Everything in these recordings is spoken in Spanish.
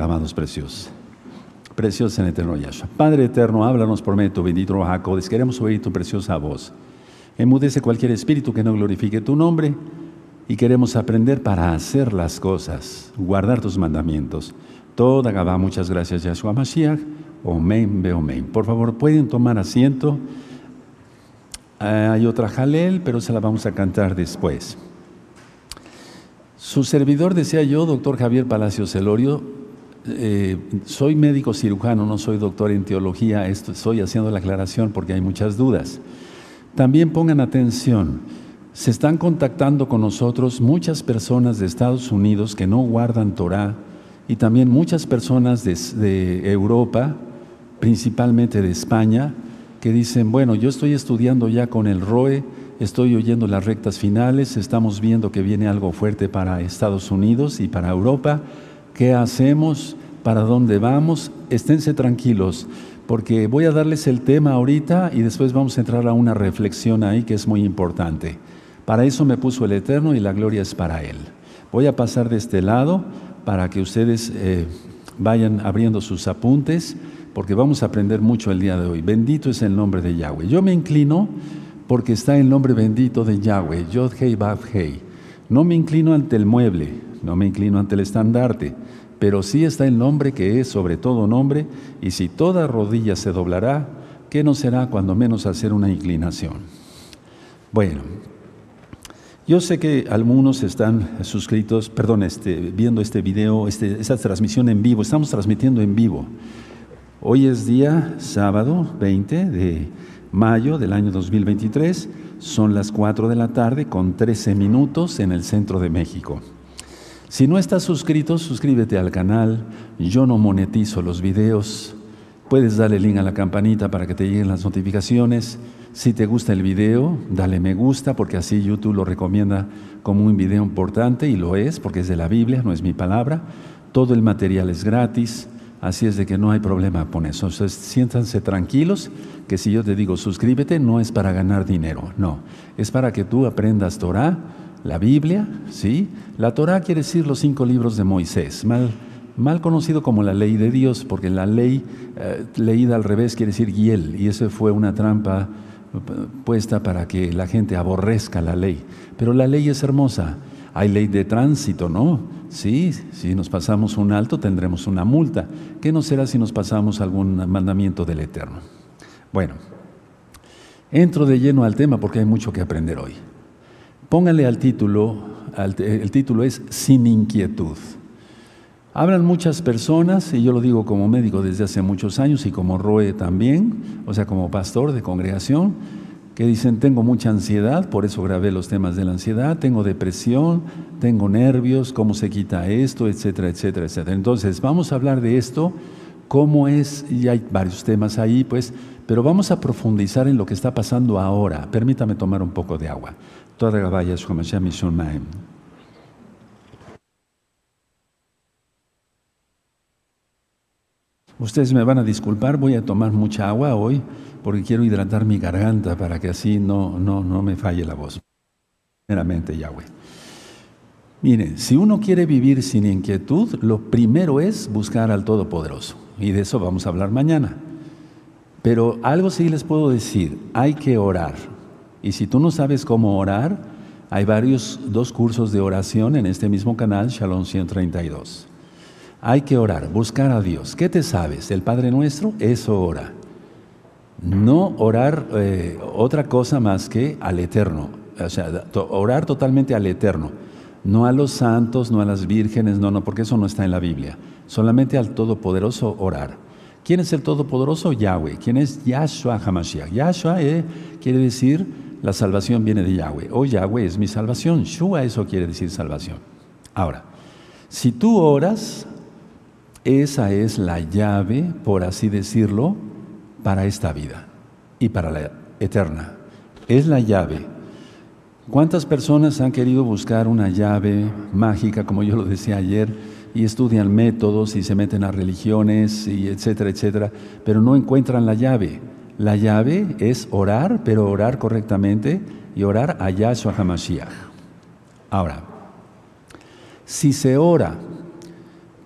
amados preciosos. Preciosos en eterno Yahshua. Padre eterno, háblanos por medio de bendito Jacob. Queremos oír tu preciosa voz. Emudece cualquier espíritu que no glorifique tu nombre y queremos aprender para hacer las cosas, guardar tus mandamientos. Toda Gabá, muchas gracias, Yahshua Mashiach. Omen, be omen. Por favor, pueden tomar asiento. hay otra jalel, pero se la vamos a cantar después. Su servidor, decía yo, doctor Javier Palacios Celorio, eh, soy médico cirujano, no soy doctor en teología, estoy haciendo la aclaración porque hay muchas dudas. También pongan atención, se están contactando con nosotros muchas personas de Estados Unidos que no guardan Torah y también muchas personas de Europa, principalmente de España, que dicen, bueno, yo estoy estudiando ya con el ROE, estoy oyendo las rectas finales, estamos viendo que viene algo fuerte para Estados Unidos y para Europa. ¿Qué hacemos? ¿Para dónde vamos? Esténse tranquilos, porque voy a darles el tema ahorita y después vamos a entrar a una reflexión ahí que es muy importante. Para eso me puso el Eterno y la gloria es para Él. Voy a pasar de este lado para que ustedes eh, vayan abriendo sus apuntes, porque vamos a aprender mucho el día de hoy. Bendito es el nombre de Yahweh. Yo me inclino porque está el nombre bendito de Yahweh, Yod Hei Vav Hei. No me inclino ante el mueble, no me inclino ante el estandarte, pero sí está el nombre que es sobre todo nombre, y si toda rodilla se doblará, ¿qué no será cuando menos hacer una inclinación? Bueno, yo sé que algunos están suscritos, perdón, este, viendo este video, este, esta transmisión en vivo, estamos transmitiendo en vivo. Hoy es día sábado 20 de mayo del año 2023. Son las 4 de la tarde con 13 minutos en el centro de México. Si no estás suscrito, suscríbete al canal. Yo no monetizo los videos. Puedes darle link a la campanita para que te lleguen las notificaciones. Si te gusta el video, dale me gusta porque así YouTube lo recomienda como un video importante y lo es porque es de la Biblia, no es mi palabra. Todo el material es gratis. Así es de que no hay problema con eso. Entonces, siéntanse tranquilos que si yo te digo suscríbete, no es para ganar dinero, no. Es para que tú aprendas Torah, la Biblia, ¿sí? La Torah quiere decir los cinco libros de Moisés, mal, conocido como la ley de Dios, porque la ley eh, leída al revés quiere decir Giel, y eso fue una trampa eh, puesta para que la gente aborrezca la ley. Pero la ley es hermosa. Hay ley de tránsito, ¿no? Sí, si nos pasamos un alto tendremos una multa. ¿Qué no será si nos pasamos algún mandamiento del Eterno? Bueno, entro de lleno al tema porque hay mucho que aprender hoy. Póngale al título, el título es Sin inquietud. Hablan muchas personas, y yo lo digo como médico desde hace muchos años y como Roe también, o sea, como pastor de congregación, que dicen, tengo mucha ansiedad, por eso grabé los temas de la ansiedad, tengo depresión, tengo nervios, cómo se quita esto, etcétera, etcétera, etcétera. Entonces, vamos a hablar de esto, cómo es, y hay varios temas ahí, pues, pero vamos a profundizar en lo que está pasando ahora. Permítame tomar un poco de agua. Ustedes me van a disculpar, voy a tomar mucha agua hoy porque quiero hidratar mi garganta para que así no, no, no me falle la voz. Primeramente, Yahweh. Miren, si uno quiere vivir sin inquietud, lo primero es buscar al Todopoderoso. Y de eso vamos a hablar mañana. Pero algo sí les puedo decir, hay que orar. Y si tú no sabes cómo orar, hay varios, dos cursos de oración en este mismo canal, Shalom 132. Hay que orar, buscar a Dios. ¿Qué te sabes? ¿El Padre Nuestro? Eso ora no orar eh, otra cosa más que al Eterno, o sea, orar totalmente al Eterno, no a los santos, no a las vírgenes, no, no, porque eso no está en la Biblia, solamente al Todopoderoso orar. ¿Quién es el Todopoderoso? Yahweh. ¿Quién es Yahshua Hamashiach? Yahshua eh, quiere decir la salvación viene de Yahweh, o Yahweh es mi salvación, Shua eso quiere decir salvación. Ahora, si tú oras, esa es la llave, por así decirlo, para esta vida y para la eterna. Es la llave. ¿Cuántas personas han querido buscar una llave mágica, como yo lo decía ayer, y estudian métodos y se meten a religiones y etcétera, etcétera, pero no encuentran la llave? La llave es orar, pero orar correctamente y orar a Yahshua HaMashiach. Ahora, si se ora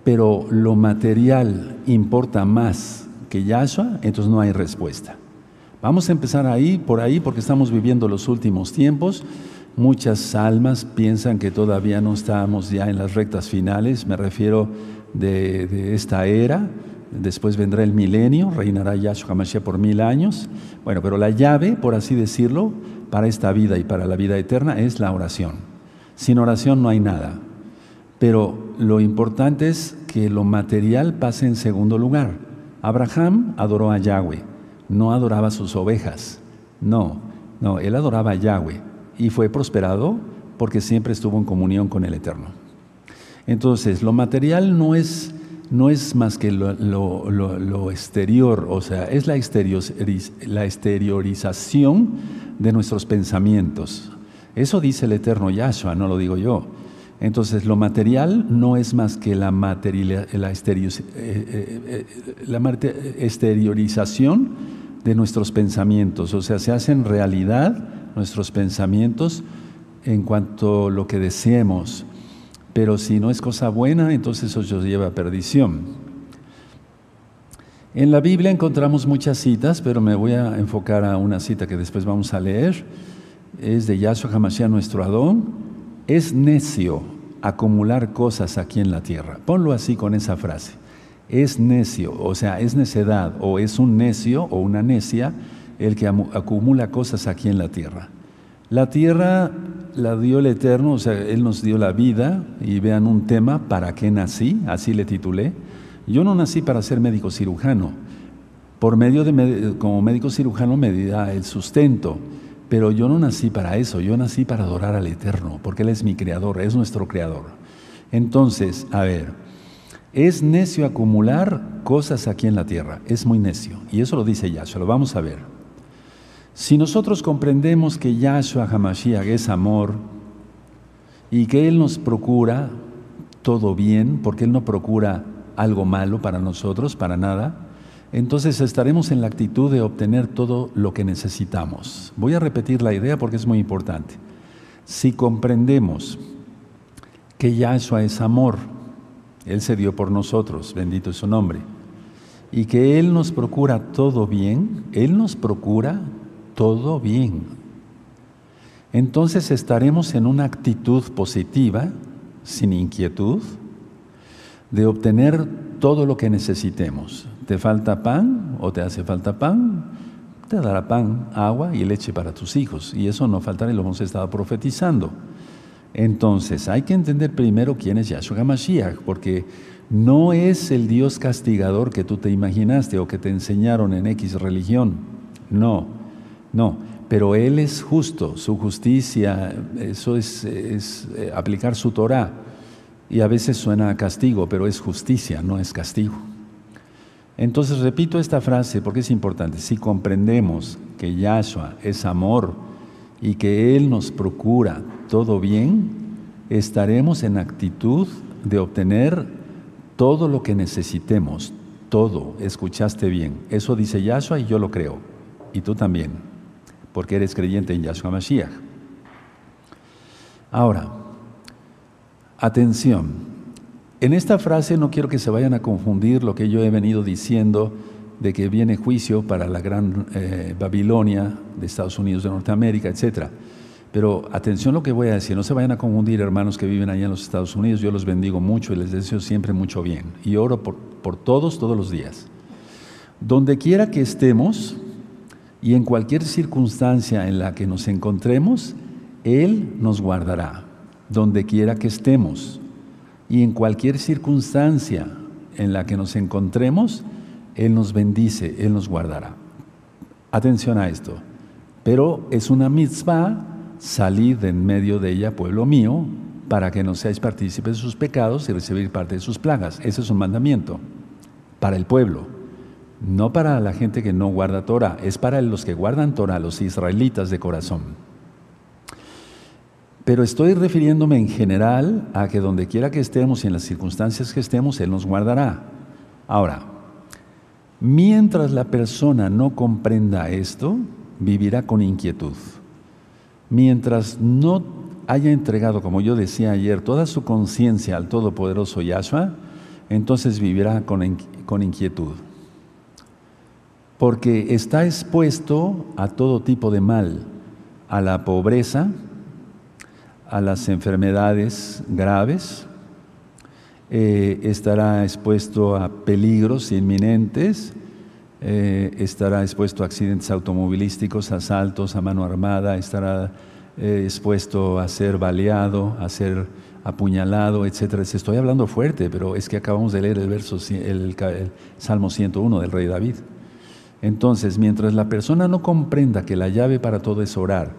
pero lo material importa más que Yahshua, entonces no hay respuesta. Vamos a empezar ahí, por ahí, porque estamos viviendo los últimos tiempos. Muchas almas piensan que todavía no estamos ya en las rectas finales, me refiero de, esta era. Después vendrá el milenio, reinará Yahshua HaMashiach por mil años. Bueno, pero la llave, por así decirlo, para esta vida y para la vida eterna es la oración. Sin oración no hay nada. Pero lo importante es que lo material pase en segundo lugar. Abraham adoró a Yahweh, no adoraba sus ovejas. No, no, él adoraba a Yahweh y fue prosperado porque siempre estuvo en comunión con el Eterno. Entonces, lo material no es, no es más que lo, exterior, o sea, es la, la exteriorización de nuestros pensamientos. Eso dice el Eterno Yahshua, no lo digo yo. Entonces, lo material no es más que la, eh, eh, eh, exteriorización de nuestros pensamientos, o sea, se hacen realidad nuestros pensamientos en cuanto a lo que deseemos, pero si no es cosa buena, entonces eso lleva a perdición. En la Biblia encontramos muchas citas, pero me voy a enfocar a una cita que después vamos a leer. Es de Yahshua Hamashiach, nuestro Adón. Es necio acumular cosas aquí en la tierra. Ponlo así con esa frase. Es necio, o sea, es necedad, o es un necio o una necia el que acumula cosas aquí en la tierra. La tierra la dio el Eterno, o sea, Él nos dio la vida, y vean un tema, ¿para qué nací? Así le titulé. Yo no nací para ser médico cirujano. Por medio de, como médico cirujano me da el sustento, pero yo no nací para eso, yo nací para adorar al Eterno, porque Él es mi creador, es nuestro creador. Entonces, a ver, es necio acumular cosas aquí en la tierra, es muy necio, y eso lo dice Yahshua, lo vamos a ver. Si nosotros comprendemos que Yahshua Hamashiach es amor y que Él nos procura todo bien, porque Él no procura algo malo para nosotros, para nada, entonces estaremos en la actitud de obtener todo lo que necesitamos. Voy a repetir la idea porque es muy importante. Si comprendemos que Yahshua es amor, Él se dio por nosotros, bendito es su nombre, y que Él nos procura todo bien, Él nos procura todo bien. Entonces estaremos en una actitud positiva, sin inquietud, de obtener todo lo que necesitemos. ¿Te falta pan o te hace falta pan? Te dará pan, agua y leche para tus hijos. Y eso no faltará y lo hemos estado profetizando. Entonces, hay que entender primero quién es Yahshua HaMashiach, porque no es el Dios castigador que tú te imaginaste o que te enseñaron en X religión. No, no. Pero Él es justo, su justicia, eso es, eh, aplicar su Torah. Y a veces suena a castigo, pero es justicia, no es castigo. Entonces repito esta frase porque es importante. Si comprendemos que Yahshua es amor y que Él nos procura todo bien, estaremos en actitud de obtener todo lo que necesitemos. Todo, escuchaste bien. Eso dice Yahshua y yo lo creo. Y tú también, porque eres creyente en Yahshua Mashiach. Ahora, Atención, en esta frase no quiero que se vayan a confundir lo que yo he venido diciendo de que viene juicio para la gran eh, Babilonia de Estados Unidos de Norteamérica, etc. Pero atención lo que voy a decir, no se vayan a confundir hermanos que viven allá en los Estados Unidos, yo los bendigo mucho y les deseo siempre mucho bien. Y oro por, por todos, todos los días. Donde quiera que estemos y en cualquier circunstancia en la que nos encontremos, Él nos guardará donde quiera que estemos y en cualquier circunstancia en la que nos encontremos, Él nos bendice, Él nos guardará. Atención a esto. Pero es una mitzvah salir de en medio de ella, pueblo mío, para que no seáis partícipes de sus pecados y recibir parte de sus plagas. Ese es un mandamiento para el pueblo, no para la gente que no guarda Torah, es para los que guardan Torah, los israelitas de corazón. Pero estoy refiriéndome en general a que donde quiera que estemos y en las circunstancias que estemos, Él nos guardará. Ahora, mientras la persona no comprenda esto, vivirá con inquietud. Mientras no haya entregado, como yo decía ayer, toda su conciencia al Todopoderoso Yahshua, entonces vivirá con, inquietud. Porque está expuesto a todo tipo de mal, a la pobreza, a las enfermedades graves, eh, estará expuesto a peligros inminentes, eh, estará expuesto a accidentes automovilísticos, asaltos a mano armada, estará eh, expuesto a ser baleado, a ser apuñalado, etcétera. Estoy hablando fuerte, pero es que acabamos de leer el verso, el, el Salmo 101 del rey David. Entonces, mientras la persona no comprenda que la llave para todo es orar,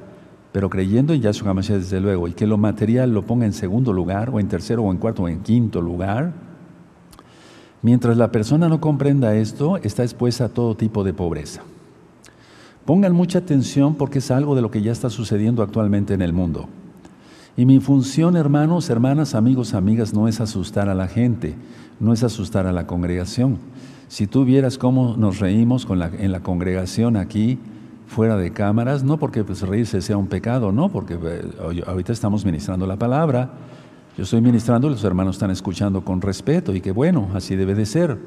pero creyendo en Yahshua HaMashiach desde luego, y que lo material lo ponga en segundo lugar, o en tercero, o en cuarto, o en quinto lugar, mientras la persona no comprenda esto, está expuesta a todo tipo de pobreza. Pongan mucha atención porque es algo de lo que ya está sucediendo actualmente en el mundo. Y mi función, hermanos, hermanas, amigos, amigas, no es asustar a la gente, no es asustar a la congregación. Si tú vieras cómo nos reímos en la congregación aquí, fuera de cámaras, no porque pues, reírse sea un pecado, no, porque eh, ahorita estamos ministrando la palabra, yo estoy ministrando, los hermanos están escuchando con respeto y que bueno, así debe de ser.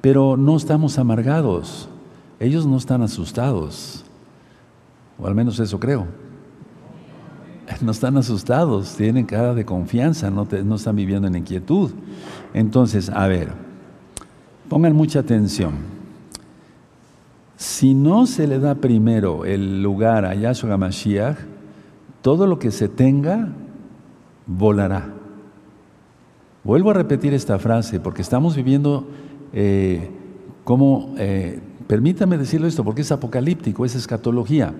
Pero no estamos amargados, ellos no están asustados, o al menos eso creo. No están asustados, tienen cara de confianza, no están viviendo en inquietud. Entonces, a ver, pongan mucha atención. Si no se le da primero el lugar a Yahshua Mashiach, todo lo que se tenga volará. Vuelvo a repetir esta frase porque estamos viviendo eh, como, eh, permítame decirlo esto porque es apocalíptico, es escatología.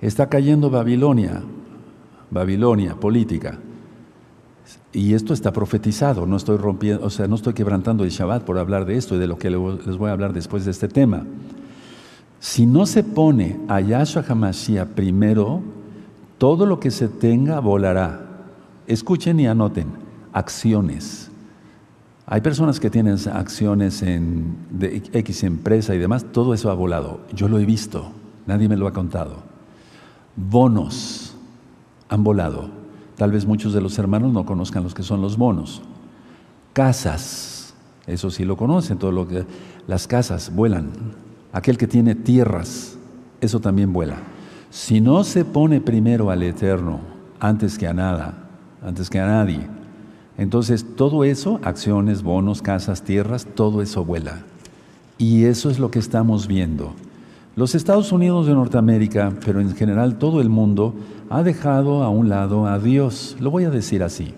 Está cayendo Babilonia, Babilonia política. Y esto está profetizado, no estoy rompiendo, o sea, no estoy quebrantando el Shabbat por hablar de esto y de lo que les voy a hablar después de este tema. Si no se pone a Yahshua HaMashiach primero, todo lo que se tenga volará. Escuchen y anoten, acciones. Hay personas que tienen acciones en de X empresa y demás, todo eso ha volado. Yo lo he visto, nadie me lo ha contado. Bonos han volado. Tal vez muchos de los hermanos no conozcan los que son los bonos. Casas, eso sí lo conocen, todo lo que las casas vuelan. Aquel que tiene tierras, eso también vuela. Si no se pone primero al Eterno antes que a nada, antes que a nadie, entonces todo eso, acciones, bonos, casas, tierras, todo eso vuela. Y eso es lo que estamos viendo. Los Estados Unidos de Norteamérica, pero en general todo el mundo, ha dejado a un lado a Dios. Lo voy a decir así.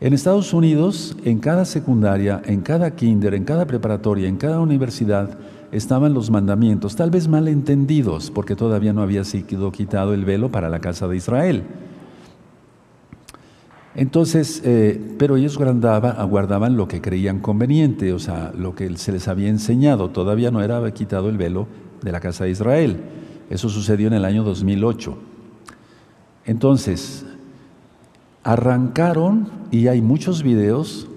En Estados Unidos, en cada secundaria, en cada kinder, en cada preparatoria, en cada universidad, estaban los mandamientos, tal vez mal entendidos, porque todavía no había sido quitado el velo para la casa de Israel. Entonces, eh, pero ellos guardaban, aguardaban lo que creían conveniente, o sea, lo que se les había enseñado. Todavía no era quitado el velo de la casa de Israel. Eso sucedió en el año 2008. Entonces, arrancaron, y hay muchos videos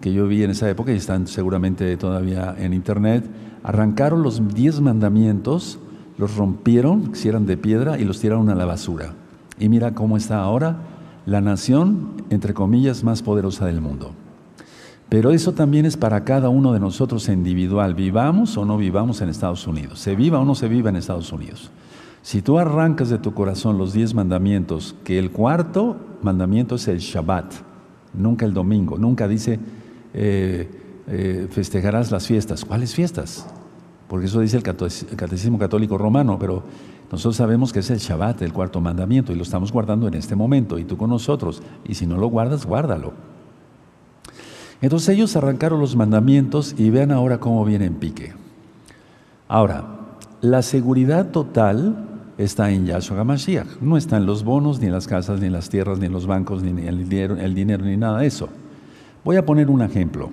que yo vi en esa época y están seguramente todavía en internet, arrancaron los diez mandamientos, los rompieron, si eran de piedra, y los tiraron a la basura. Y mira cómo está ahora la nación, entre comillas, más poderosa del mundo. Pero eso también es para cada uno de nosotros individual, vivamos o no vivamos en Estados Unidos, se viva o no se viva en Estados Unidos. Si tú arrancas de tu corazón los diez mandamientos, que el cuarto mandamiento es el Shabbat, nunca el domingo, nunca dice eh, eh, festejarás las fiestas. ¿Cuáles fiestas? Porque eso dice el Catecismo Católico Romano, pero nosotros sabemos que es el Shabbat, el cuarto mandamiento, y lo estamos guardando en este momento, y tú con nosotros. Y si no lo guardas, guárdalo. Entonces ellos arrancaron los mandamientos y vean ahora cómo viene en pique. Ahora, la seguridad total está en Yahshua HaMashiach. No está en los bonos, ni en las casas, ni en las tierras, ni en los bancos, ni en el dinero, el dinero, ni nada de eso. Voy a poner un ejemplo.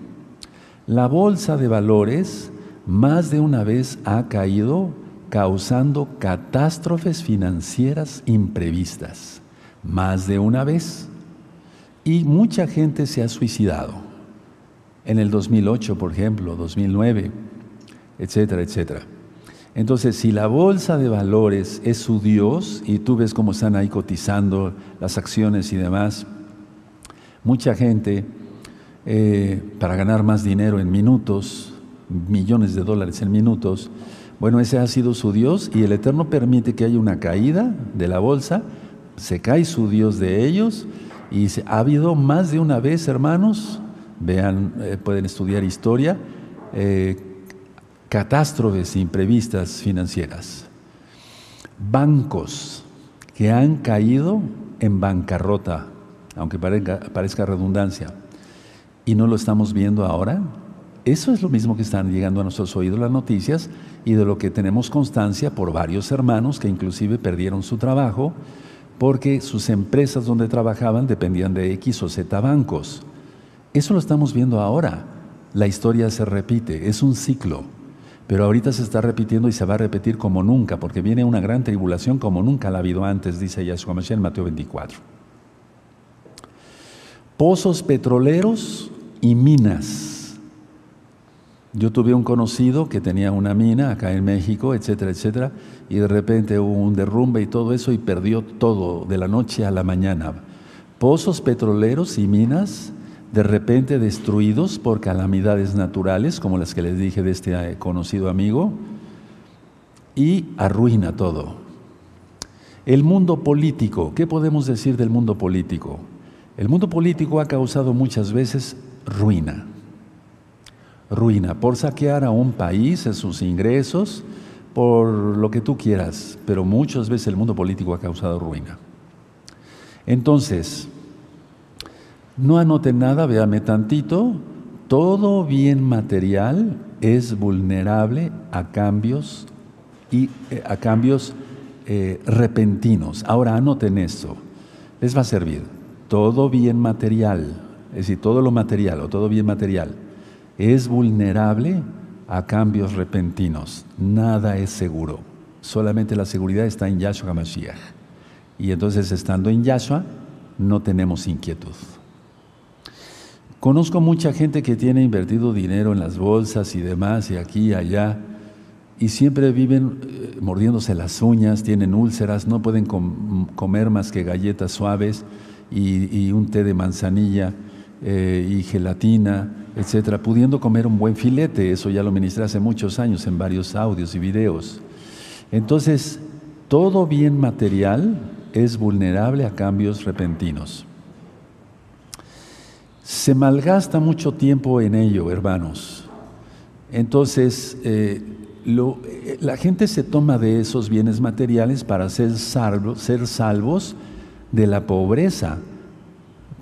La bolsa de valores más de una vez ha caído causando catástrofes financieras imprevistas. Más de una vez. Y mucha gente se ha suicidado en el 2008, por ejemplo, 2009, etcétera, etcétera. Entonces, si la bolsa de valores es su Dios y tú ves cómo están ahí cotizando las acciones y demás, mucha gente eh, para ganar más dinero en minutos, millones de dólares en minutos. Bueno, ese ha sido su Dios y el Eterno permite que haya una caída de la bolsa, se cae su Dios de ellos y ha habido más de una vez, hermanos, vean, eh, pueden estudiar historia, eh, catástrofes imprevistas financieras. Bancos que han caído en bancarrota, aunque parezca redundancia, y no lo estamos viendo ahora. Eso es lo mismo que están llegando a nuestros oídos las noticias y de lo que tenemos constancia por varios hermanos que inclusive perdieron su trabajo porque sus empresas donde trabajaban dependían de X o Z bancos. Eso lo estamos viendo ahora. La historia se repite, es un ciclo. Pero ahorita se está repitiendo y se va a repetir como nunca, porque viene una gran tribulación como nunca la ha habido antes, dice Yahshua Mashiach en Mateo 24. Pozos petroleros y minas. Yo tuve un conocido que tenía una mina acá en México, etcétera, etcétera, y de repente hubo un derrumbe y todo eso y perdió todo de la noche a la mañana. Pozos petroleros y minas de repente destruidos por calamidades naturales, como las que les dije de este eh, conocido amigo, y arruina todo. El mundo político, ¿qué podemos decir del mundo político? El mundo político ha causado muchas veces ruina. Ruina por saquear a un país en sus ingresos, por lo que tú quieras, pero muchas veces el mundo político ha causado ruina. Entonces, no anoten nada, véame tantito, todo bien material es vulnerable a cambios y eh, a cambios eh, repentinos. Ahora anoten esto, les va a servir. Todo bien material es decir, todo lo material o todo bien material, es vulnerable a cambios repentinos. Nada es seguro. Solamente la seguridad está en Yahshua HaMashiach. Y entonces, estando en Yahshua, no tenemos inquietud. Conozco mucha gente que tiene invertido dinero en las bolsas y demás, y aquí y allá, y siempre viven eh, mordiéndose las uñas, tienen úlceras, no pueden comer más que galletas suaves y un té de manzanilla eh, y gelatina, etcétera, pudiendo comer un buen filete. Eso ya lo ministré hace muchos años en varios audios y videos. Entonces, todo bien material es vulnerable a cambios repentinos. Se malgasta mucho tiempo en ello, hermanos. Entonces, eh, eh, la gente se toma de esos bienes materiales para ser, ser salvos de la pobreza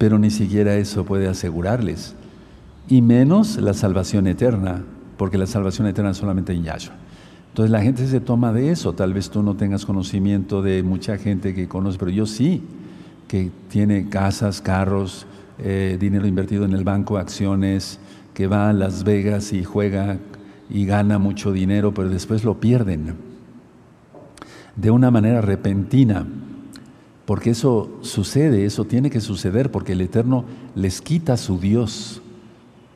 pero ni siquiera eso puede asegurarles. Y menos la salvación eterna, porque la salvación eterna es solamente en Yahshua. Entonces la gente se toma de eso. Tal vez tú no tengas conocimiento de mucha gente que conoce, pero yo sí, que tiene casas, carros, eh, dinero invertido en el banco, acciones, que va a Las Vegas y juega y gana mucho dinero, pero después lo pierden de una manera repentina porque eso sucede, eso tiene que suceder, porque el Eterno les quita a su Dios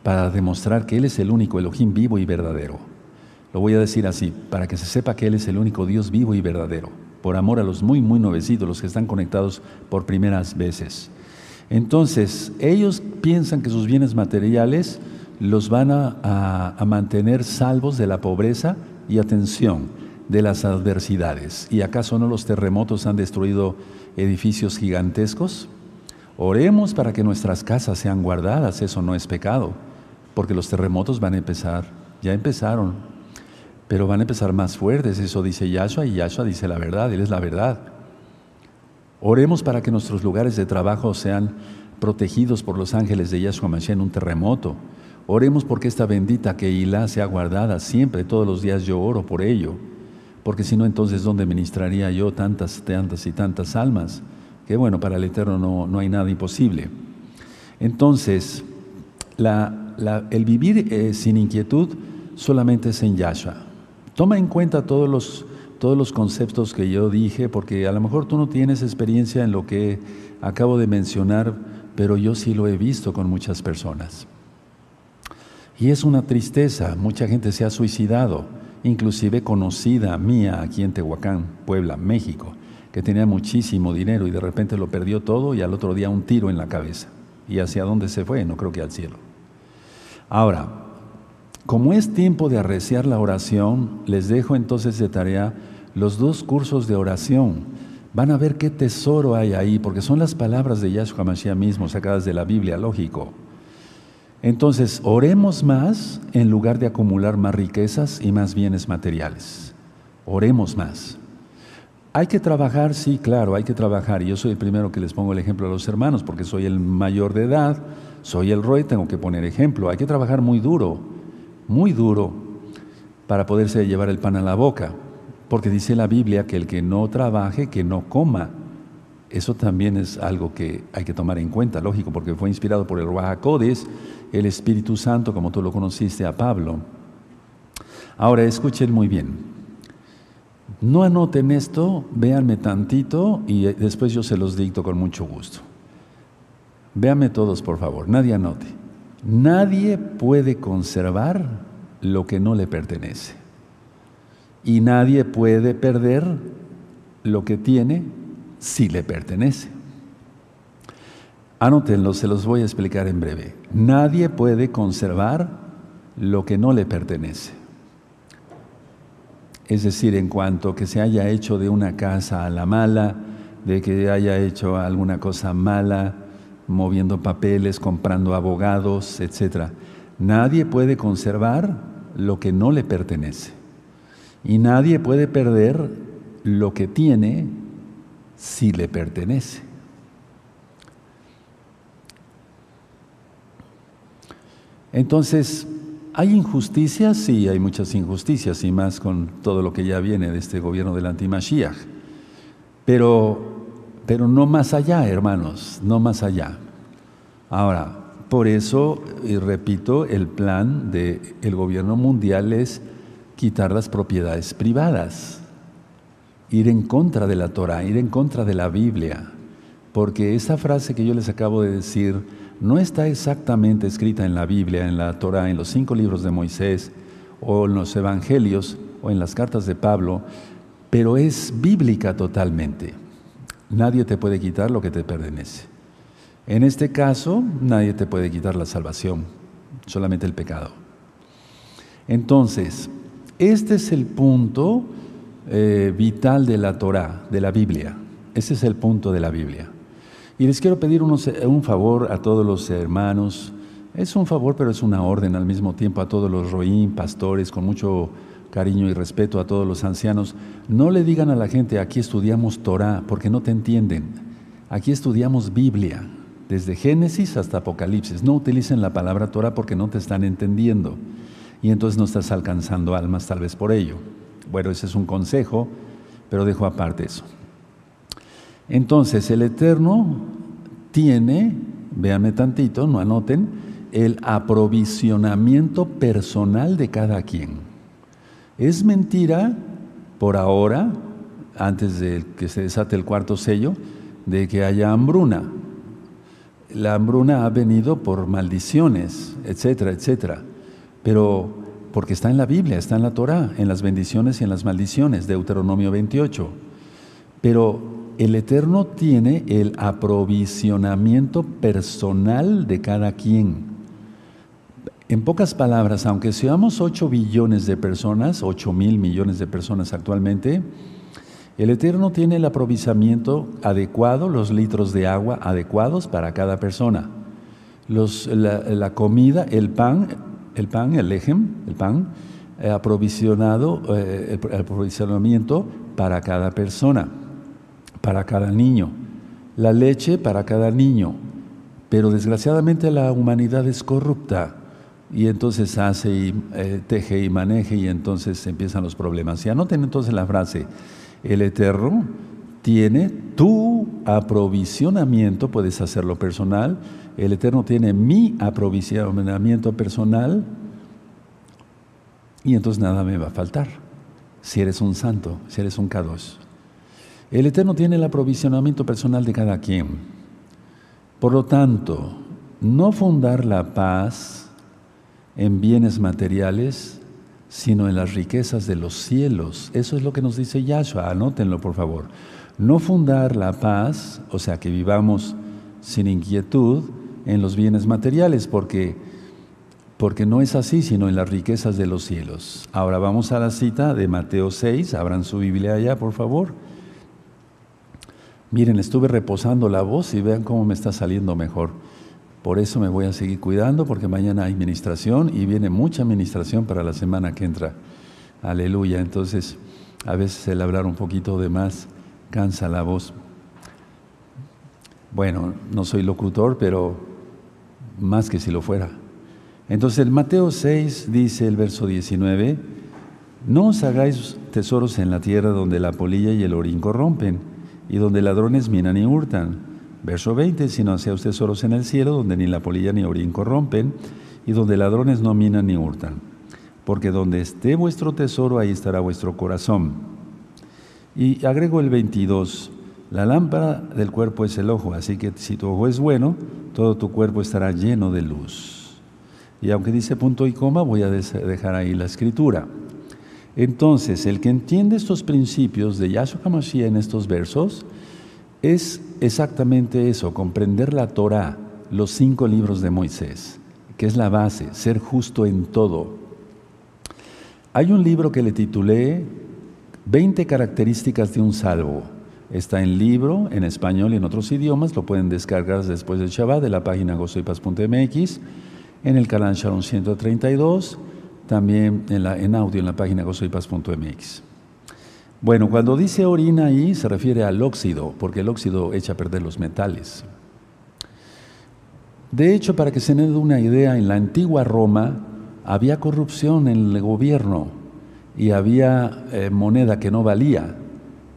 para demostrar que Él es el único Elohim vivo y verdadero. Lo voy a decir así, para que se sepa que Él es el único Dios vivo y verdadero, por amor a los muy, muy nuevecitos, los que están conectados por primeras veces. Entonces, ellos piensan que sus bienes materiales los van a, mantener salvos de la pobreza y atención de las adversidades. ¿Y acaso no los terremotos han destruido edificios gigantescos? Oremos para que nuestras casas sean guardadas, eso no es pecado, porque los terremotos van a empezar, ya empezaron, pero van a empezar más fuertes, eso dice Yahshua y Yahshua dice la verdad, Él es la verdad. Oremos para que nuestros lugares de trabajo sean protegidos por los ángeles de Yahshua Mashiach en un terremoto. Oremos porque esta bendita Keilah sea guardada siempre, todos los días yo oro por ello porque si no, entonces, ¿dónde ministraría yo tantas, tantas y tantas almas? Que bueno, para el Eterno no, hay nada imposible. Entonces, el vivir eh, sin inquietud solamente es en Yahshua. Toma en cuenta todos los, todos los conceptos que yo dije, porque a lo mejor tú no tienes experiencia en lo que acabo de mencionar, pero yo sí lo he visto con muchas personas. Y es una tristeza, mucha gente se ha suicidado inclusive conocida mía aquí en Tehuacán, Puebla, México, que tenía muchísimo dinero y de repente lo perdió todo y al otro día un tiro en la cabeza. ¿Y hacia dónde se fue? No creo que al cielo. Ahora, como es tiempo de arreciar la oración, les dejo entonces de tarea los dos cursos de oración. Van a ver qué tesoro hay ahí, porque son las palabras de Yahshua Mashiach mismo, sacadas de la Biblia, lógico. Entonces, oremos más en lugar de acumular más riquezas y más bienes materiales. Oremos más. Hay que trabajar, sí, claro, hay que trabajar. Y yo soy el primero que les pongo el ejemplo a los hermanos, porque soy el mayor de edad, soy el rey, tengo que poner ejemplo. Hay que trabajar muy duro, muy duro, para poderse llevar el pan a la boca. Porque dice la Biblia que el que no trabaje, que no coma. Eso también es algo que hay que tomar en cuenta, lógico, porque fue inspirado por el Ruajacodes, el Espíritu Santo, como tú lo conociste a Pablo. Ahora escuchen muy bien. No anoten esto, véanme tantito y después yo se los dicto con mucho gusto. Véanme todos, por favor, nadie anote. Nadie puede conservar lo que no le pertenece. Y nadie puede perder lo que tiene si le pertenece. Anótenlo, se los voy a explicar en breve. Nadie puede conservar lo que no le pertenece. Es decir, en cuanto que se haya hecho de una casa a la mala, de que haya hecho alguna cosa mala, moviendo papeles, comprando abogados, etc. Nadie puede conservar lo que no le pertenece. Y nadie puede perder lo que tiene si le pertenece. Entonces, ¿hay injusticias? Sí, hay muchas injusticias y más con todo lo que ya viene de este gobierno del antimashiach. Pero, pero no más allá, hermanos, no más allá. Ahora, por eso, y repito, el plan del gobierno mundial es quitar las propiedades privadas, ir en contra de la Torah, ir en contra de la Biblia, porque esa frase que yo les acabo de decir, no está exactamente escrita en la Biblia, en la Torah, en los cinco libros de Moisés, o en los evangelios, o en las cartas de Pablo, pero es bíblica totalmente. Nadie te puede quitar lo que te pertenece. En este caso, nadie te puede quitar la salvación, solamente el pecado. Entonces, este es el punto eh, vital de la Torah, de la Biblia. Ese es el punto de la Biblia. Y les quiero pedir un favor a todos los hermanos. Es un favor, pero es una orden al mismo tiempo a todos los roín, pastores, con mucho cariño y respeto a todos los ancianos. No le digan a la gente, aquí estudiamos Torah, porque no te entienden. Aquí estudiamos Biblia, desde Génesis hasta Apocalipsis. No utilicen la palabra Torah porque no te están entendiendo. Y entonces no estás alcanzando almas tal vez por ello. Bueno, ese es un consejo, pero dejo aparte eso. Entonces, el Eterno tiene, véanme tantito, no anoten, el aprovisionamiento personal de cada quien. Es mentira, por ahora, antes de que se desate el cuarto sello, de que haya hambruna. La hambruna ha venido por maldiciones, etcétera, etcétera. Pero porque está en la Biblia, está en la Torah, en las bendiciones y en las maldiciones, Deuteronomio 28. Pero el Eterno tiene el aprovisionamiento personal de cada quien. En pocas palabras, aunque seamos 8 billones de personas, 8 mil millones de personas actualmente, el Eterno tiene el aprovisionamiento adecuado, los litros de agua adecuados para cada persona. la, comida, el pan, el pan, el lejem, el pan, eh, aprovisionado, eh, el aprovisionamiento para cada persona para cada niño, la leche para cada niño, pero desgraciadamente la humanidad es corrupta y entonces hace y eh, teje y maneje y entonces empiezan los problemas. Y anoten entonces la frase, el Eterno tiene tu aprovisionamiento, puedes hacerlo personal, el Eterno tiene mi aprovisionamiento personal y entonces nada me va a faltar. Si eres un santo, si eres un K2. El Eterno tiene el aprovisionamiento personal de cada quien. Por lo tanto, no fundar la paz en bienes materiales, sino en las riquezas de los cielos. Eso es lo que nos dice Yahshua, anótenlo por favor. No fundar la paz, o sea, que vivamos sin inquietud en los bienes materiales, porque porque no es así, sino en las riquezas de los cielos. Ahora vamos a la cita de Mateo 6, abran su Biblia allá, por favor. Miren, estuve reposando la voz y vean cómo me está saliendo mejor. Por eso me voy a seguir cuidando, porque mañana hay ministración y viene mucha ministración para la semana que entra. Aleluya. Entonces, a veces el hablar un poquito de más cansa la voz. Bueno, no soy locutor, pero más que si lo fuera. Entonces el Mateo 6 dice el verso 19, no os hagáis tesoros en la tierra donde la polilla y el orín corrompen y donde ladrones minan y hurtan. Verso 20, sino hacéis tesoros en el cielo donde ni la polilla ni orín corrompen y donde ladrones no minan ni hurtan. Porque donde esté vuestro tesoro, ahí estará vuestro corazón. Y agrego el 22, la lámpara del cuerpo es el ojo, así que si tu ojo es bueno, todo tu cuerpo estará lleno de luz. Y aunque dice punto y coma, voy a dejar ahí la escritura. Entonces, el que entiende estos principios de Yahshua HaMashiach en estos versos es exactamente eso, comprender la Torah, los cinco libros de Moisés, que es la base, ser justo en todo. Hay un libro que le titulé 20 características de un salvo. Está en libro, en español y en otros idiomas, lo pueden descargar después del Shabbat de la página gozoypaz.mx en el canal Shalom 132, también en audio en la página gozoypaz.mx. Bueno, cuando dice orina ahí se refiere al óxido, porque el óxido echa a perder los metales. De hecho, para que se den una idea, en la antigua Roma había corrupción en el gobierno y había eh, moneda que no valía.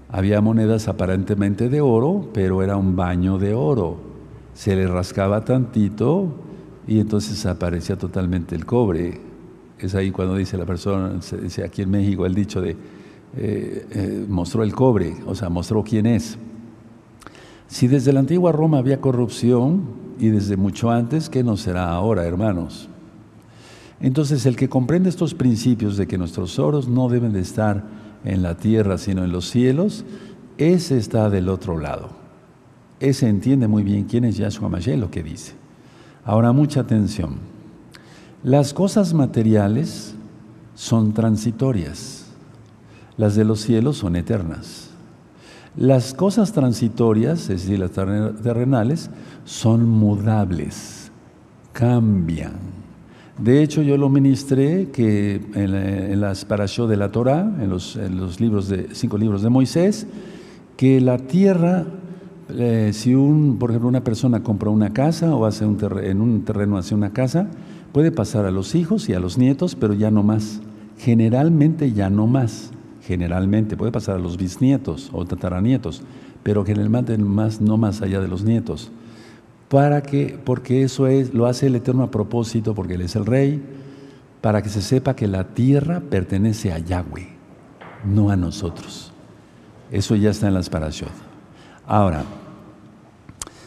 Había monedas aparentemente de oro, pero era un baño de oro. Se le rascaba tantito y entonces aparecía totalmente el cobre. Es ahí cuando dice la persona, se dice aquí en México el dicho de, eh, eh, mostró el cobre, o sea, mostró quién es. Si desde la antigua Roma había corrupción y desde mucho antes, ¿qué no será ahora, hermanos? Entonces, el que comprende estos principios de que nuestros oros no deben de estar en la tierra, sino en los cielos, ese está del otro lado. Ese entiende muy bien quién es Yahshua Mashiach, lo que dice. Ahora mucha atención. Las cosas materiales son transitorias, las de los cielos son eternas. Las cosas transitorias, es decir, las terrenales, son mudables, cambian. De hecho, yo lo ministré que en, las parashot de la Torah, en los, libros de, cinco libros de Moisés, que la tierra eh, si un, por ejemplo, una persona compra una casa o hace un en un terreno hace una casa, puede pasar a los hijos y a los nietos, pero ya no más. Generalmente ya no más. Generalmente puede pasar a los bisnietos o tataranietos, pero generalmente más, no más allá de los nietos. Para que, porque eso es, lo hace el Eterno a propósito, porque Él es el Rey, para que se sepa que la tierra pertenece a Yahweh, no a nosotros. Eso ya está en las parashot. Ahora,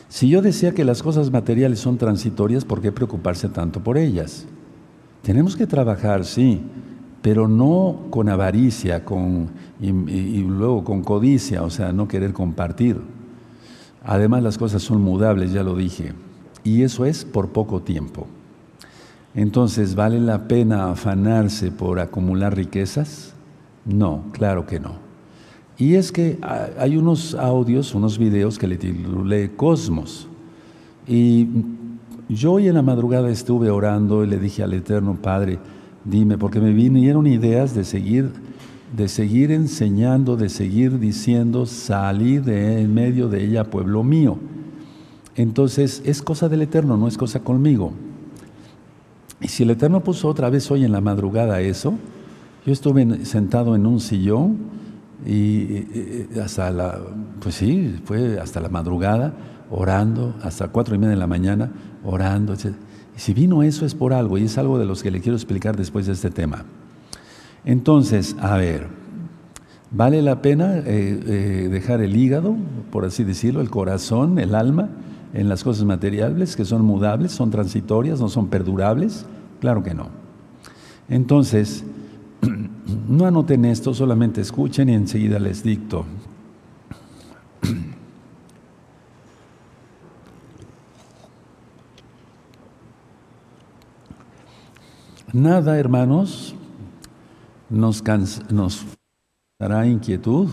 si yo decía que las cosas materiales son transitorias, ¿por qué preocuparse tanto por ellas? Tenemos que trabajar, sí, pero no con avaricia con, y, luego con codicia, o sea, no querer compartir. Además, las cosas son mudables, ya lo dije, y eso es por poco tiempo. Entonces, ¿vale la pena afanarse por acumular riquezas? No, claro que no. Y es que hay unos audios, unos videos que le titulé Cosmos. Y yo hoy en la madrugada estuve orando y le dije al Eterno Padre, dime, porque me vinieron ideas de seguir, de seguir enseñando, de seguir diciendo, salí de en medio de ella, pueblo mío. Entonces es cosa del Eterno, no es cosa conmigo. Y si el Eterno puso otra vez hoy en la madrugada eso, yo estuve sentado en un sillón, y hasta la, pues sí, fue hasta la madrugada orando, hasta cuatro y media de la mañana orando. Y si vino eso es por algo, y es algo de los que le quiero explicar después de este tema. Entonces, a ver, ¿vale la pena eh, eh, dejar el hígado, por así decirlo, el corazón, el alma, en las cosas materiales que son mudables, son transitorias, no son perdurables? Claro que no. Entonces, no anoten esto, solamente escuchen y enseguida les dicto. Nada, hermanos, nos, nos dará inquietud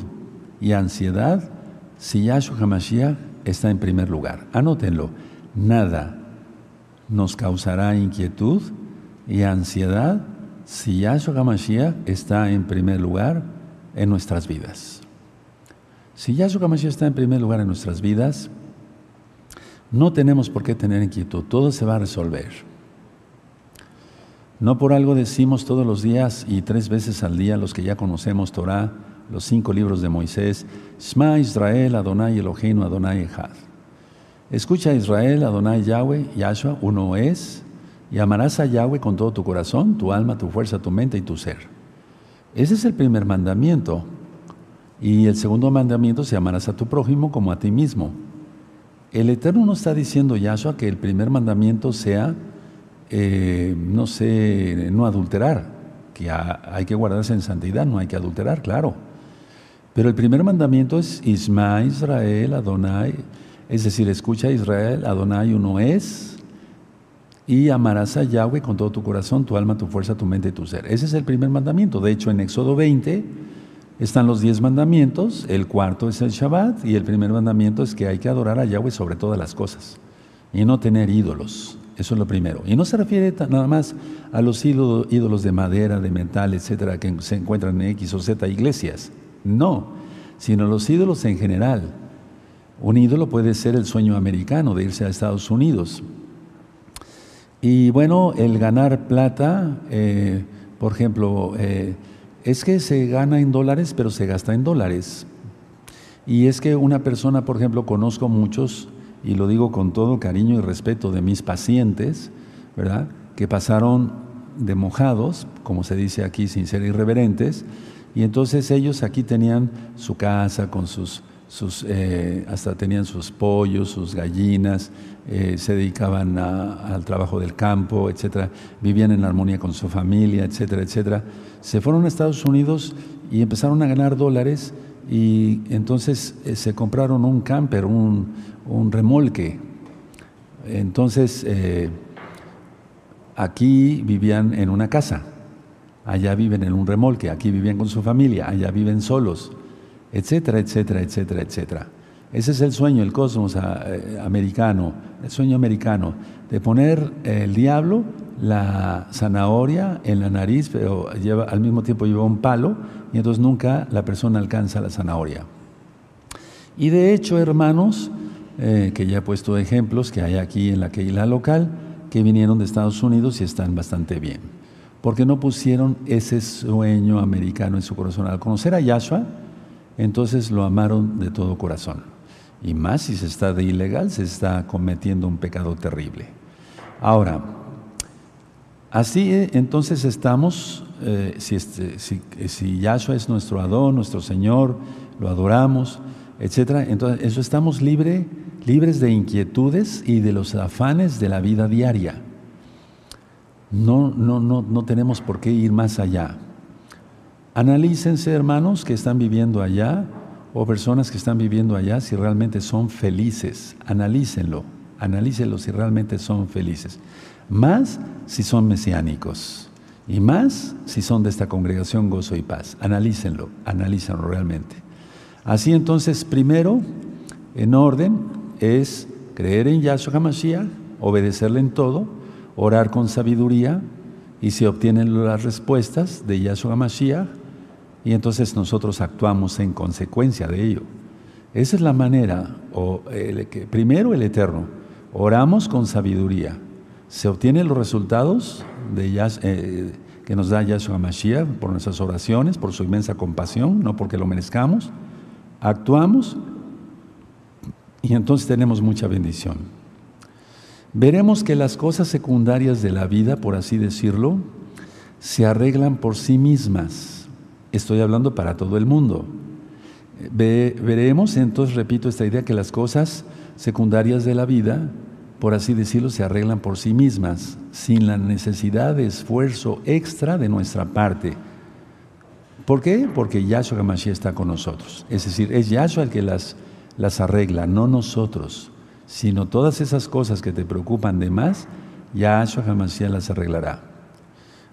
y ansiedad si Yahshua HaMashiach está en primer lugar. Anótenlo, nada nos causará inquietud y ansiedad si Yahshua HaMashiach está en primer lugar en nuestras vidas. Si Yahshua HaMashiach está en primer lugar en nuestras vidas, no tenemos por qué tener inquietud, todo se va a resolver. No por algo decimos todos los días y tres veces al día los que ya conocemos Torah, los cinco libros de Moisés, Shema Israel, Adonai Eloheinu, Adonai Echad. Escucha Israel, Adonai Yahweh, Yahshua, uno es, y amarás a Yahweh con todo tu corazón, tu alma, tu fuerza, tu mente y tu ser. Ese es el primer mandamiento. Y el segundo mandamiento se amarás a tu prójimo como a ti mismo. El Eterno no está diciendo Yahshua que el primer mandamiento sea, eh, no sé, no adulterar, que hay que guardarse en santidad, no hay que adulterar, claro. Pero el primer mandamiento es Isma Israel, Adonai, es decir, escucha Israel, Adonai uno es, y amarás a Yahweh con todo tu corazón, tu alma, tu fuerza, tu mente y tu ser. Ese es el primer mandamiento. De hecho, en Éxodo 20 están los diez mandamientos, el cuarto es el Shabbat y el primer mandamiento es que hay que adorar a Yahweh sobre todas las cosas y no tener ídolos. Eso es lo primero. Y no se refiere nada más a los ídolos de madera, de metal, etcétera, que se encuentran en X o Z iglesias. No, sino los ídolos en general. Un ídolo puede ser el sueño americano de irse a Estados Unidos, y bueno, el ganar plata, eh, por ejemplo, eh, es que se gana en dólares, pero se gasta en dólares. Y es que una persona, por ejemplo, conozco muchos, y lo digo con todo cariño y respeto de mis pacientes, ¿verdad? Que pasaron de mojados, como se dice aquí, sin ser irreverentes, y entonces ellos aquí tenían su casa con sus sus, eh, hasta tenían sus pollos, sus gallinas, eh, se dedicaban al trabajo del campo, etcétera, vivían en armonía con su familia, etcétera, etcétera. Se fueron a Estados Unidos y empezaron a ganar dólares y entonces eh, se compraron un camper, un, un remolque. Entonces, aquí vivían en una casa, allá viven en un remolque, aquí vivían con su familia, allá viven solos etcétera, etcétera, etcétera, etcétera. Ese es el sueño, el cosmos ah, eh, americano, el sueño americano, de poner el diablo la zanahoria en la nariz, pero lleva, al mismo tiempo lleva un palo y entonces nunca la persona alcanza la zanahoria. Y de hecho, hermanos, eh, que ya he puesto ejemplos que hay aquí en la Keila local, que vinieron de Estados Unidos y están bastante bien, porque no pusieron ese sueño americano en su corazón. Al conocer a Yahshua, entonces lo amaron de todo corazón. Y más si se está de ilegal, se está cometiendo un pecado terrible. Ahora, así eh, entonces estamos, eh, si, este, si, Yahshua es nuestro Adón, nuestro Señor, lo adoramos, etc., entonces eso estamos libre, libres de inquietudes y de los afanes de la vida diaria. No, no, no, no tenemos por qué ir más allá. Analícense, hermanos, que están viviendo allá o personas que están viviendo allá, si realmente son felices. Analícenlo, analícenlo si realmente son felices. Más si son mesiánicos. Y más si son de esta congregación Gozo y Paz. Analícenlo, analícenlo realmente. Así entonces, primero, en orden, es creer en Yahshua HaMashiach, obedecerle en todo, orar con sabiduría, y se obtienen las respuestas de Yahshua HaMashiach, y entonces nosotros actuamos en consecuencia de ello. Esa es la manera, o que, primero el Eterno, oramos con sabiduría, se obtienen los resultados de eh, que nos da Yahshua Mashiach por nuestras oraciones, por su inmensa compasión, no porque lo merezcamos, actuamos y entonces tenemos mucha bendición. Veremos que las cosas secundarias de la vida, por así decirlo, se arreglan por sí mismas Estoy hablando para todo el mundo. veremos, entonces repito esta idea, que las cosas secundarias de la vida, por así decirlo, se arreglan por sí mismas, sin la necesidad de esfuerzo extra de nuestra parte. ¿Por qué? Porque Yahshua HaMashiach está con nosotros. Es decir, es Yahshua el que las, las arregla, no nosotros, sino todas esas cosas que te preocupan de más, Yahshua HaMashiach las arreglará.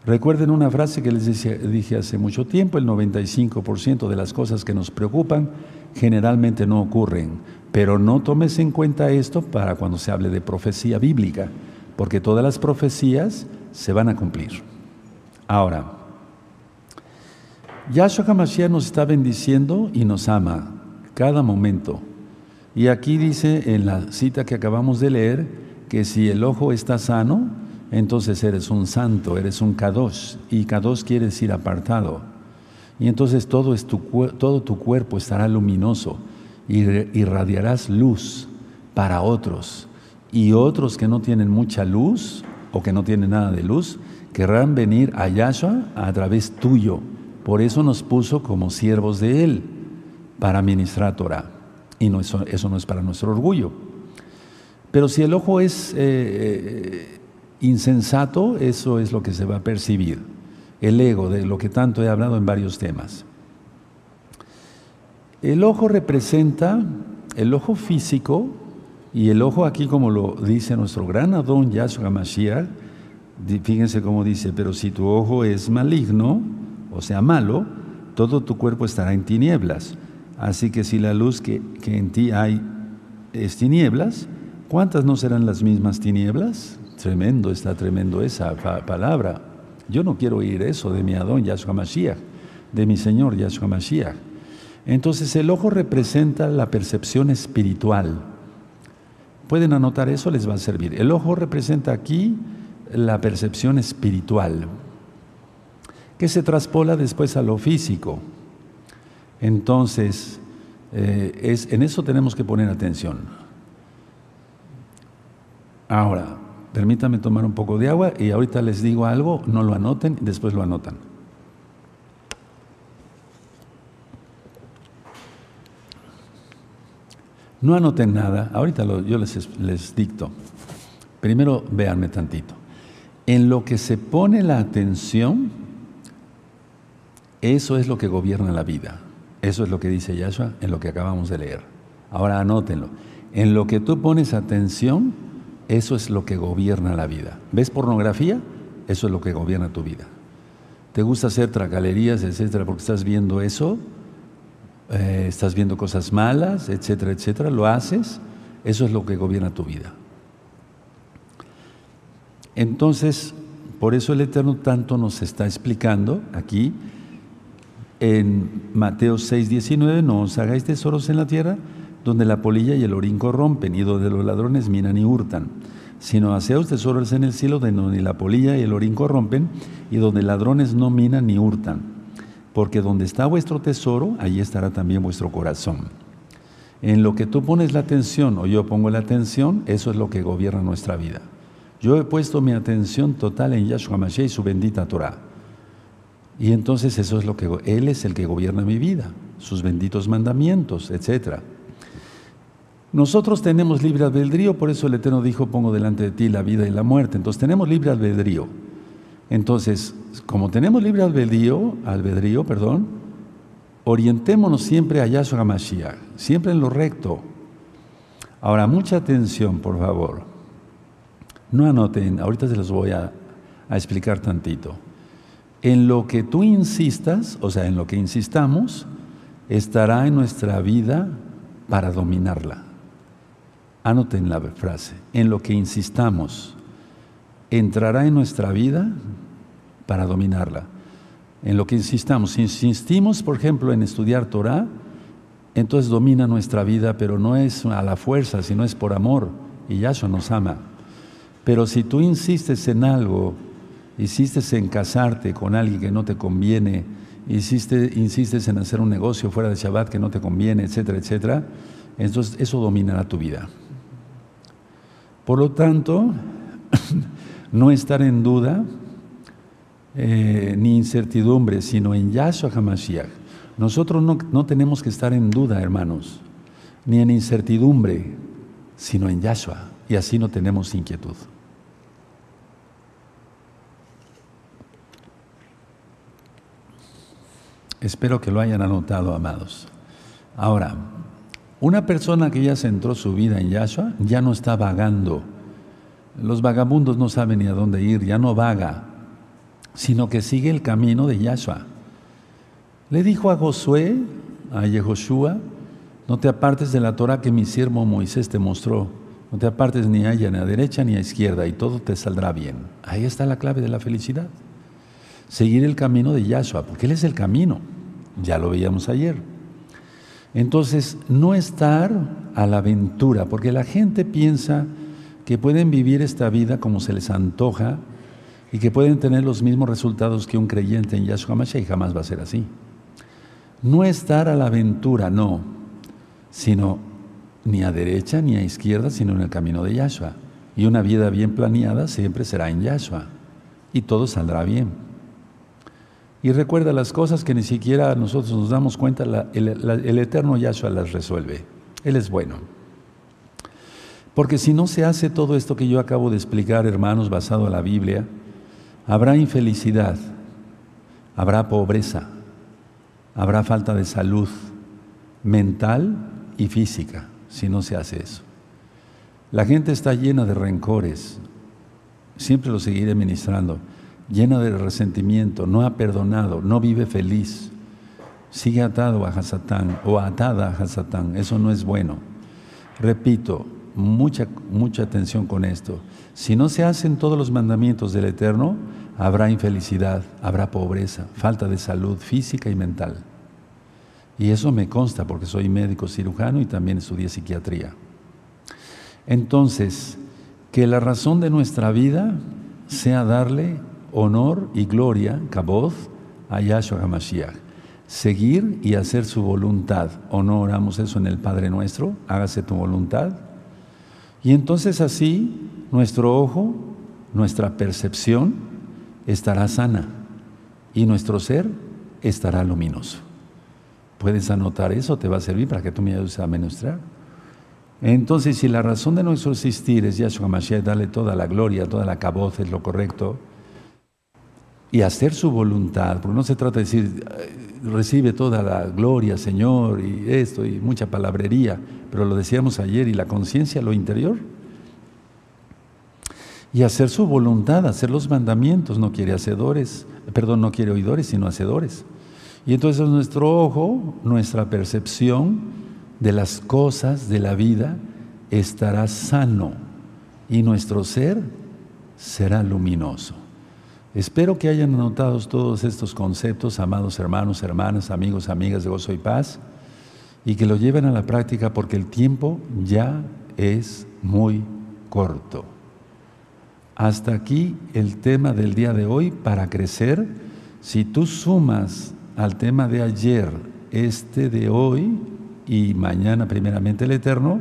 Recuerden una frase que les dije hace mucho tiempo, el 95% de las cosas que nos preocupan generalmente no ocurren, pero no tomes en cuenta esto para cuando se hable de profecía bíblica, porque todas las profecías se van a cumplir. Ahora, Yahshua HaMashiach nos está bendiciendo y nos ama cada momento. Y aquí dice en la cita que acabamos de leer que si el ojo está sano, entonces eres un santo, eres un kadosh, y kadosh quiere decir apartado. Y entonces todo, es tu, todo tu cuerpo estará luminoso y irradiarás luz para otros. Y otros que no tienen mucha luz o que no tienen nada de luz, querrán venir a Yahshua a través tuyo. Por eso nos puso como siervos de Él, para ministrar Torah. Y no, eso, eso no es para nuestro orgullo. Pero si el ojo es eh, eh, insensato, eso es lo que se va a percibir, el ego, de lo que tanto he hablado en varios temas. El ojo representa el ojo físico y el ojo aquí como lo dice nuestro gran Adón Yahshua Mashiach, fíjense cómo dice, pero si tu ojo es maligno, o sea malo, todo tu cuerpo estará en tinieblas. Así que si la luz que, que en ti hay es tinieblas, ¿cuántas no serán las mismas tinieblas? Tremendo, está tremendo esa palabra. Yo no quiero oír eso de mi Adón Yahshua Mashiach, de mi Señor Yahshua Mashiach. Entonces el ojo representa la percepción espiritual. Pueden anotar eso, les va a servir. El ojo representa aquí la percepción espiritual, que se traspola después a lo físico. Entonces, eh, es, en eso tenemos que poner atención. Ahora, Permítanme tomar un poco de agua y ahorita les digo algo, no lo anoten, después lo anotan. No anoten nada, ahorita yo les, les dicto. Primero véanme tantito. En lo que se pone la atención, eso es lo que gobierna la vida. Eso es lo que dice Yahshua en lo que acabamos de leer. Ahora anótenlo. En lo que tú pones atención, eso es lo que gobierna la vida. ¿Ves pornografía? Eso es lo que gobierna tu vida. ¿Te gusta hacer tragalerías, etcétera, porque estás viendo eso? Eh, ¿Estás viendo cosas malas, etcétera, etcétera? ¿Lo haces? Eso es lo que gobierna tu vida. Entonces, por eso el Eterno tanto nos está explicando aquí en Mateo 6, 19, no os hagáis tesoros en la tierra donde la polilla y el orín corrompen y donde los ladrones minan y hurtan, sino haceos tesoros en el cielo donde ni la polilla y el orín corrompen y donde ladrones no minan ni hurtan, porque donde está vuestro tesoro, allí estará también vuestro corazón. En lo que tú pones la atención o yo pongo la atención, eso es lo que gobierna nuestra vida. Yo he puesto mi atención total en Yahshua Mashiach y su bendita Torah. Y entonces eso es lo que Él es el que gobierna mi vida, sus benditos mandamientos, etcétera. Nosotros tenemos libre albedrío, por eso el Eterno dijo, pongo delante de ti la vida y la muerte. Entonces tenemos libre albedrío. Entonces, como tenemos libre albedrío, albedrío, perdón, orientémonos siempre a Yahshua Mashiach, siempre en lo recto. Ahora, mucha atención, por favor. No anoten, ahorita se los voy a, a explicar tantito. En lo que tú insistas, o sea, en lo que insistamos, estará en nuestra vida para dominarla. Anoten la frase, en lo que insistamos, entrará en nuestra vida para dominarla. En lo que insistamos, si insistimos, por ejemplo, en estudiar Torah, entonces domina nuestra vida, pero no es a la fuerza, sino es por amor, y Yahshua nos ama. Pero si tú insistes en algo, insistes en casarte con alguien que no te conviene, insistes, insistes en hacer un negocio fuera de Shabbat que no te conviene, etcétera, etcétera, entonces eso dominará tu vida. Por lo tanto, no estar en duda eh, ni incertidumbre, sino en Yahshua HaMashiach. Nosotros no, no, tenemos que estar en duda, hermanos, ni en incertidumbre, sino en Yahshua. Y así no tenemos inquietud. Espero que lo hayan anotado, amados. Ahora, una persona que ya centró su vida en Yahshua ya no está vagando. Los vagabundos no saben ni a dónde ir, ya no vaga. sino que sigue el camino de Yahshua. Le dijo a Josué, a Yehoshua, no te apartes de la Torah que mi siervo Moisés te mostró. No te apartes ni a ella, ni a derecha, ni a izquierda, y todo te saldrá bien. Ahí está la clave de la felicidad. Seguir el camino de Yahshua, porque Él es el camino. Ya lo veíamos ayer. Entonces, no estar a la aventura, porque la gente piensa que pueden vivir esta vida como se les antoja y que pueden tener los mismos resultados que un creyente en Yahshua Mashiach, y jamás va a ser así. No estar a la aventura, no, sino ni a derecha ni a izquierda, sino en el camino de Yahshua. Y una vida bien planeada siempre será en Yahshua. Y todo saldrá bien. Y recuerda las cosas que ni siquiera nosotros nos damos cuenta, el, el eterno Yahshua las resuelve. Él es bueno. Porque si no se hace todo esto que yo acabo de explicar, hermanos, basado en la Biblia, habrá infelicidad, habrá pobreza, habrá falta de salud mental y física si no se hace eso. La gente está llena de rencores, siempre lo seguiré ministrando, llena de resentimiento, no ha perdonado, no vive feliz, sigue atado a Hasatán o atada a Hasatán, eso no es bueno. Repito, mucha, mucha atención con esto. Si no se hacen todos los mandamientos del Eterno, habrá infelicidad, habrá pobreza, falta de salud física y mental. Y eso me consta porque soy médico cirujano y también estudié psiquiatría. Entonces, que la razón de nuestra vida sea darle honor y gloria, kabod, a Yahshua HaMashiach. Seguir y hacer su voluntad. ¿O no oramos eso en el Padre Nuestro? Hágase tu voluntad. Y entonces así nuestro ojo, nuestra percepción estará sana y nuestro ser estará luminoso. Puedes anotar eso, te va a servir para que tú me ayudes a ministrar. Entonces, si la razón de nuestro existir es Yahshua Mashiach, darle toda la gloria, toda la caboz, es lo correcto, y hacer su voluntad, porque no se trata de decir, recibe toda la gloria, Señor, y esto, y mucha palabrería, pero lo decíamos ayer, y la conciencia, lo interior, y hacer su voluntad, hacer los mandamientos, no quiere hacedores, perdón, no quiere oidores, sino hacedores. Y entonces nuestro ojo, nuestra percepción de las cosas de la vida estará sano y nuestro ser será luminoso. Espero que hayan anotado todos estos conceptos, amados hermanos, hermanas, amigos, amigas de gozo y paz, y que lo lleven a la práctica porque el tiempo ya es muy corto. Hasta aquí el tema del día de hoy para crecer. Si tú sumas al tema de ayer, este de hoy y mañana primeramente el eterno,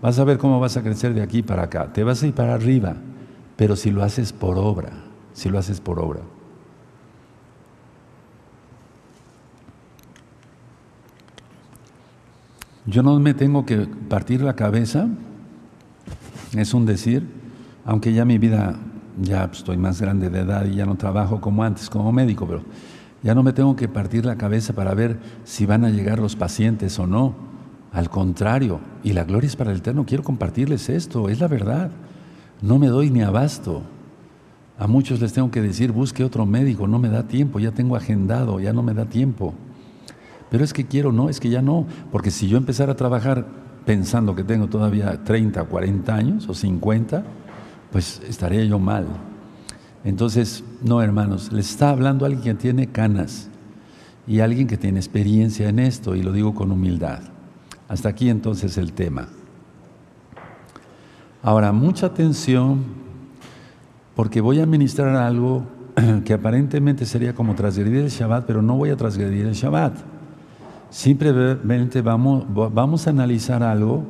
vas a ver cómo vas a crecer de aquí para acá. Te vas a ir para arriba, pero si lo haces por obra, si lo haces por obra. Yo no me tengo que partir la cabeza, es un decir, aunque ya mi vida, ya estoy más grande de edad y ya no trabajo como antes como médico, pero ya no me tengo que partir la cabeza para ver si van a llegar los pacientes o no. Al contrario, y la gloria es para el Eterno, quiero compartirles esto, es la verdad. No me doy ni abasto. A muchos les tengo que decir, busque otro médico, no me da tiempo, ya tengo agendado, ya no me da tiempo. Pero es que quiero, no, es que ya no, porque si yo empezara a trabajar pensando que tengo todavía 30, 40 años o 50, pues estaría yo mal. Entonces, no, hermanos, les está hablando alguien que tiene canas y alguien que tiene experiencia en esto, y lo digo con humildad. Hasta aquí entonces el tema. Ahora, mucha atención, porque voy a ministrar algo que aparentemente sería como transgredir el Shabbat, pero no voy a transgredir el Shabbat. Simplemente vamos, vamos a analizar algo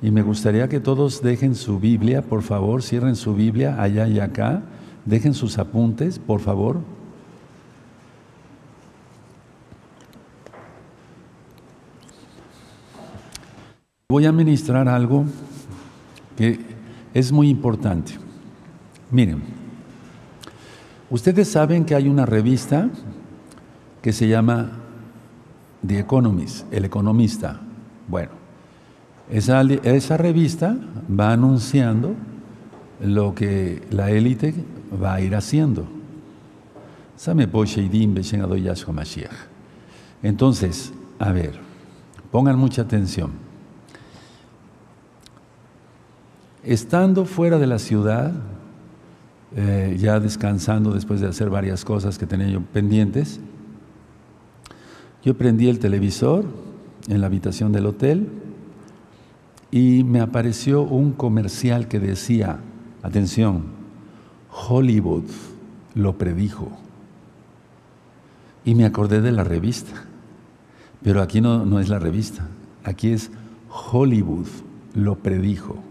y me gustaría que todos dejen su Biblia, por favor, cierren su Biblia allá y acá Dejen sus apuntes, por favor. Voy a ministrar algo que es muy importante. Miren, ustedes saben que hay una revista que se llama The Economist, El Economista. Bueno, esa, esa revista va anunciando lo que la élite va a ir haciendo. Entonces, a ver, pongan mucha atención. Estando fuera de la ciudad, eh, ya descansando después de hacer varias cosas que tenía yo pendientes, yo prendí el televisor en la habitación del hotel y me apareció un comercial que decía, atención, Hollywood lo predijo. Y me acordé de la revista, pero aquí no, no es la revista, aquí es Hollywood lo predijo.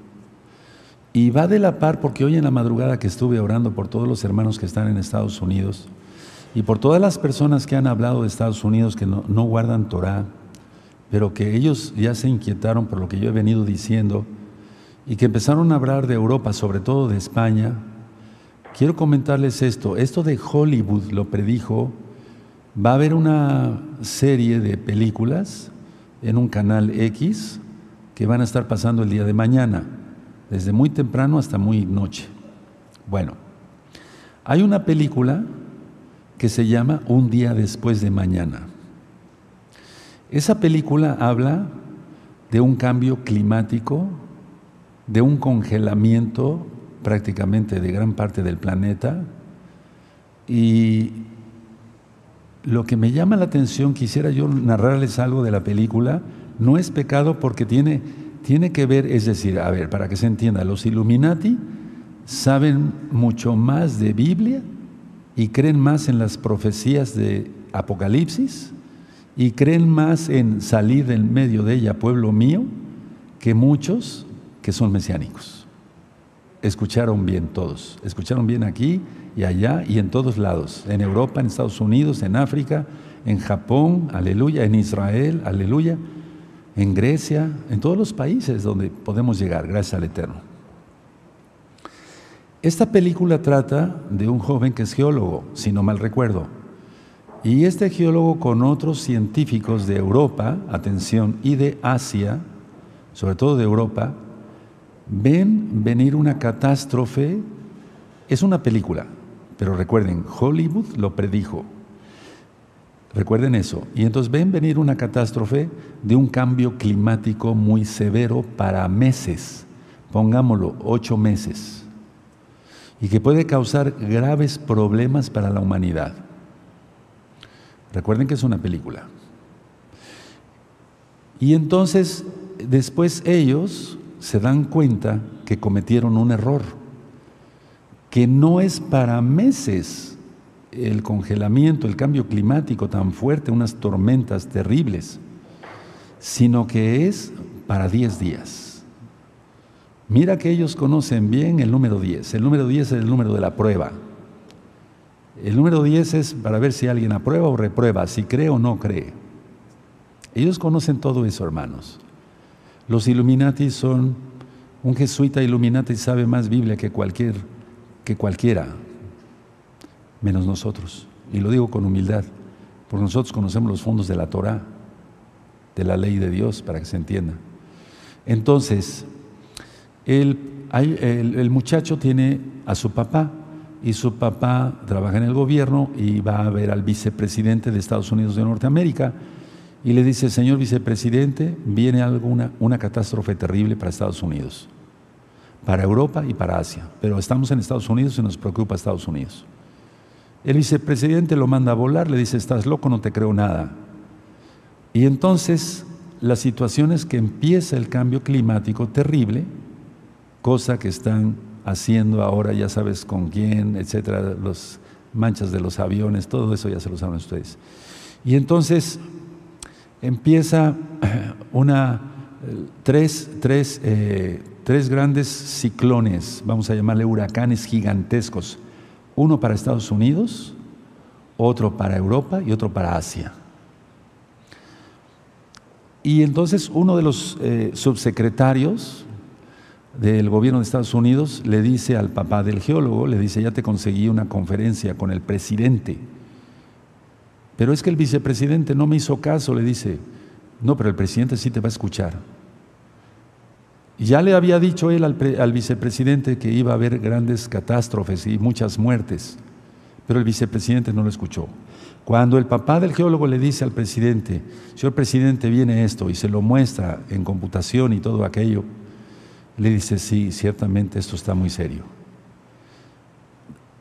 Y va de la par porque hoy en la madrugada que estuve orando por todos los hermanos que están en Estados Unidos y por todas las personas que han hablado de Estados Unidos que no, guardan Torah, pero que ellos ya se inquietaron por lo que yo he venido diciendo y que empezaron a hablar de Europa, sobre todo de España, quiero comentarles esto. Esto de Hollywood lo predijo. Va a haber una serie de películas en un canal X que van a estar pasando el día de mañana, desde muy temprano hasta muy noche. Bueno, hay una película que se llama Un día después de mañana. Esa película habla de un cambio climático, de un congelamiento prácticamente de gran parte del planeta y lo que me llama la atención, quisiera yo narrarles algo de la película, no es pecado porque tiene, tiene que ver, es decir, a ver, para que se entienda, los Illuminati saben mucho más de Biblia y creen más en las profecías de Apocalipsis y creen más en salir del medio de ella, pueblo mío, que muchos que son mesiánicos. Escucharon bien todos, escucharon bien aquí y allá y en todos lados, en Europa, en Estados Unidos, en África, en Japón, aleluya, en Israel, aleluya, en Grecia, en todos los países donde podemos llegar, gracias al Eterno. Esta película trata de un joven que es geólogo, si no mal recuerdo, y este geólogo con otros científicos de Europa, atención, y de Asia, sobre todo de Europa, ven venir una catástrofe. Es una película, pero recuerden, Hollywood lo predijo. Recuerden eso. Y entonces ven venir una catástrofe de un cambio climático muy severo para meses, pongámoslo, ocho meses, y que puede causar graves problemas para la humanidad. Recuerden que es una película. Y entonces, después ellos se dan cuenta que cometieron un error, que no es para meses el congelamiento, el cambio climático tan fuerte, unas tormentas terribles, sino que es para 10 días. Mira que ellos conocen bien el número 10. El número 10 es el número de la prueba. El número 10 es para ver si alguien aprueba o reprueba, si cree o no cree. Ellos conocen todo eso, hermanos. Los Illuminati son, un jesuita Illuminati sabe más Biblia que, cualquier, que cualquiera, menos nosotros. Y lo digo con humildad, porque nosotros conocemos los fondos de la Torah, de la ley de Dios, para que se entienda. Entonces, el, el muchacho tiene a su papá, y su papá trabaja en el gobierno y va a ver al vicepresidente de Estados Unidos de Norteamérica y le dice, señor vicepresidente, viene alguna, una catástrofe terrible para Estados Unidos, para Europa y para Asia, pero estamos en Estados Unidos y nos preocupa Estados Unidos. El vicepresidente lo manda a volar, le dice, estás loco, no te creo nada. Y entonces la situación es que empieza el cambio climático terrible, cosa que están haciendo ahora, ya sabes con quién, etcétera, los manchas de los aviones, todo eso ya se lo saben ustedes. Y entonces empieza una, tres, tres, eh, tres grandes ciclones, vamos a llamarle huracanes gigantescos, uno para Estados Unidos, otro para Europa y otro para Asia. Y entonces uno de los eh, subsecretarios, del gobierno de Estados Unidos le dice al papá del geólogo, le dice, ya te conseguí una conferencia con el presidente. Pero es que el vicepresidente no me hizo caso, le dice, no, pero el presidente sí te va a escuchar. Ya le había dicho él al, al vicepresidente que iba a haber grandes catástrofes y muchas muertes, pero el vicepresidente no lo escuchó. Cuando el papá del geólogo le dice al presidente, señor presidente, viene esto, y se lo muestra en computación y todo aquello, le dice, sí, ciertamente esto está muy serio.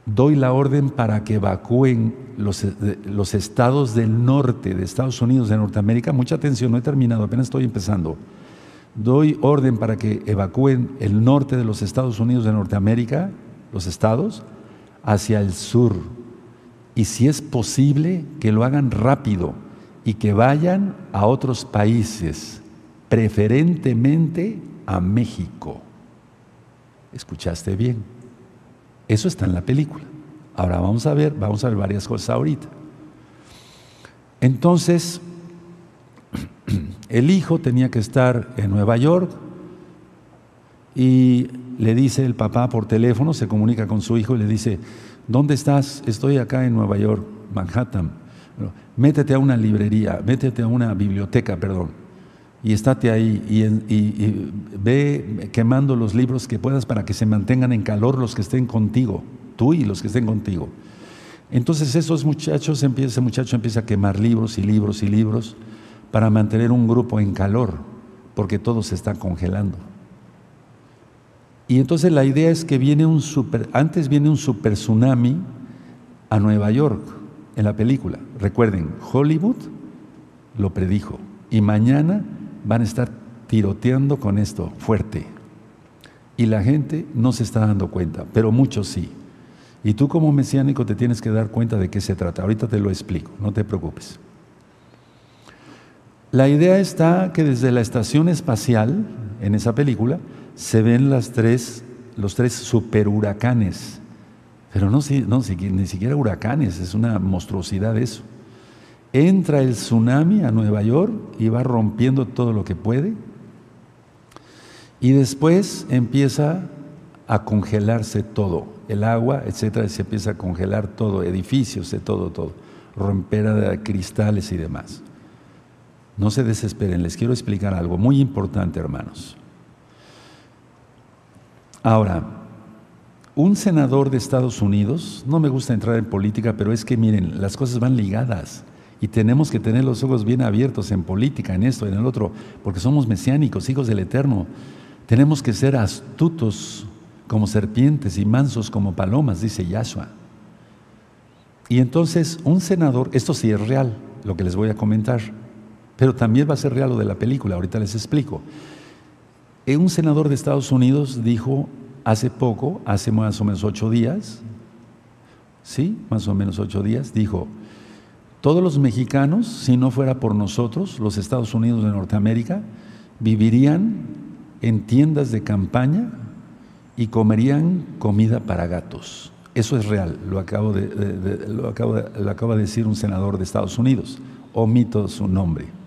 Doy la orden para que evacúen los, los estados del norte de Estados Unidos, de Norteamérica. Mucha atención, no he terminado, apenas estoy empezando. Doy orden para que evacúen el norte de los Estados Unidos de Norteamérica, los estados, hacia el sur. Y si es posible, que lo hagan rápido y que vayan a otros países, preferentemente a México. ¿Escuchaste bien? Eso está en la película. Ahora vamos a ver, vamos a ver varias cosas ahorita. Entonces, el hijo tenía que estar en Nueva York y le dice el papá por teléfono, se comunica con su hijo y le dice, ¿dónde estás? Estoy acá en Nueva York, Manhattan. Métete a una librería, métete a una biblioteca, perdón, y estate ahí y, ve quemando los libros que puedas para que se mantengan en calor los que estén contigo, tú y los que estén contigo. Entonces esos muchachos, ese muchacho empieza a quemar libros y libros y libros para mantener un grupo en calor, porque todo se está congelando. Y entonces la idea es que viene un super, antes viene un super tsunami a Nueva York en la película. Recuerden, Hollywood lo predijo y mañana van a estar tiroteando con esto fuerte. Y la gente no se está dando cuenta, pero muchos sí. Y tú como mesiánico te tienes que dar cuenta de qué se trata. Ahorita te lo explico, no te preocupes. La idea está que desde la estación espacial, en esa película, se ven las tres, los tres superhuracanes. Pero no, ni siquiera huracanes, es una monstruosidad eso. Entra el tsunami a Nueva York y va rompiendo todo lo que puede. Y después empieza a congelarse todo, el agua, etcétera, se empieza a congelar todo, edificios, de todo, todo, romper de cristales y demás. No se desesperen, les quiero explicar algo muy importante, hermanos. Ahora, un senador de Estados Unidos, no me gusta entrar en política, pero es que miren, las cosas van ligadas y tenemos que tener los ojos bien abiertos en política, en esto, en el otro, porque somos mesiánicos, hijos del Eterno. Tenemos que ser astutos como serpientes y mansos como palomas, dice Yahshua. Y entonces un senador, esto sí es real, lo que les voy a comentar, pero también va a ser real lo de la película, ahorita les explico. Eh, un senador de Estados Unidos dijo hace poco, hace más o menos ocho días, ¿sí? Más o menos ocho días, dijo, todos los mexicanos, si no fuera por nosotros, los Estados Unidos de Norteamérica, vivirían en tiendas de campaña y comerían comida para gatos. Eso es real, lo, acabo de, lo, acabo lo acaba de decir un senador de Estados Unidos. Omito su nombre.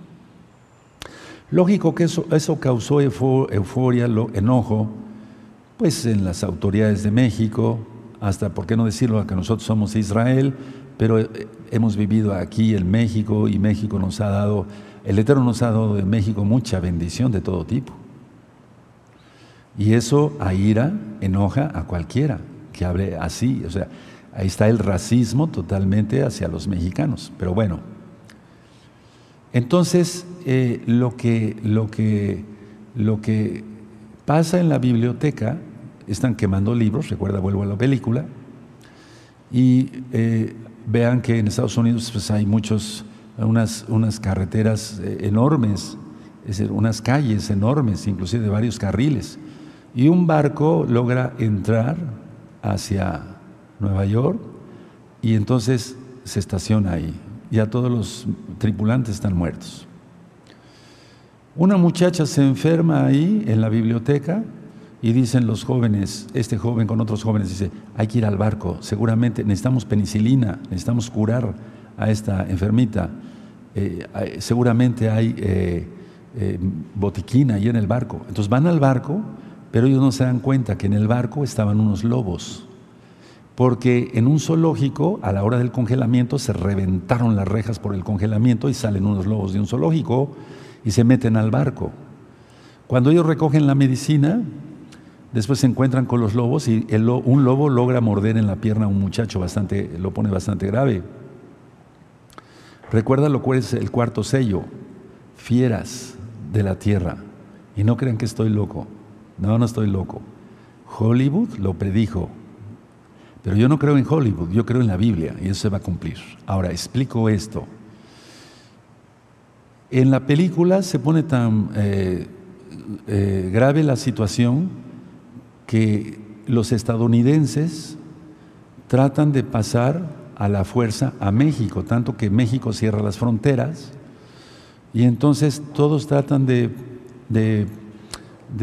Lógico que eso, eso causó euforia, enojo, pues en las autoridades de México, hasta, ¿por qué no decirlo?, que nosotros somos Israel, pero eh, hemos vivido aquí en México y México nos ha dado, el Eterno nos ha dado de México mucha bendición de todo tipo. Y eso aira, enoja a cualquiera que hable así. O sea, ahí está el racismo totalmente hacia los mexicanos. Pero bueno, entonces, eh, lo, que, lo, que, lo que pasa en la biblioteca, están quemando libros, recuerda, vuelvo a la película, y eh, vean que en Estados Unidos pues, hay muchos, unas, unas carreteras eh, enormes, unas calles enormes, inclusive de varios carriles, y un barco logra entrar hacia Nueva York y entonces se estaciona ahí ya todos los tripulantes están muertos. Una muchacha se enferma ahí en la biblioteca y dicen los jóvenes, este joven con otros jóvenes dice, hay que ir al barco, seguramente necesitamos penicilina, necesitamos curar a esta enfermita, eh, seguramente hay eh, eh, ahí en el barco. Entonces van al barco, pero ellos no se dan cuenta que en el barco estaban unos lobos porque en un zoológico, a la hora del congelamiento, se reventaron las rejas por el congelamiento y salen unos lobos de un zoológico y se meten al barco. Cuando ellos recogen la medicina, Después se encuentran con los lobos y un lobo logra morder en la pierna a un muchacho bastante, lo pone bastante grave. Recuerda lo cual es el cuarto sello, fieras de la tierra. Y no crean que estoy loco. No, no estoy loco. Hollywood lo predijo. Pero yo no creo en Hollywood, yo creo en la Biblia y eso se va a cumplir. Ahora, explico esto. En la película se pone tan eh, eh, grave la situación que los estadounidenses tratan de pasar a la fuerza a México, tanto que México cierra las fronteras y entonces todos tratan de, de,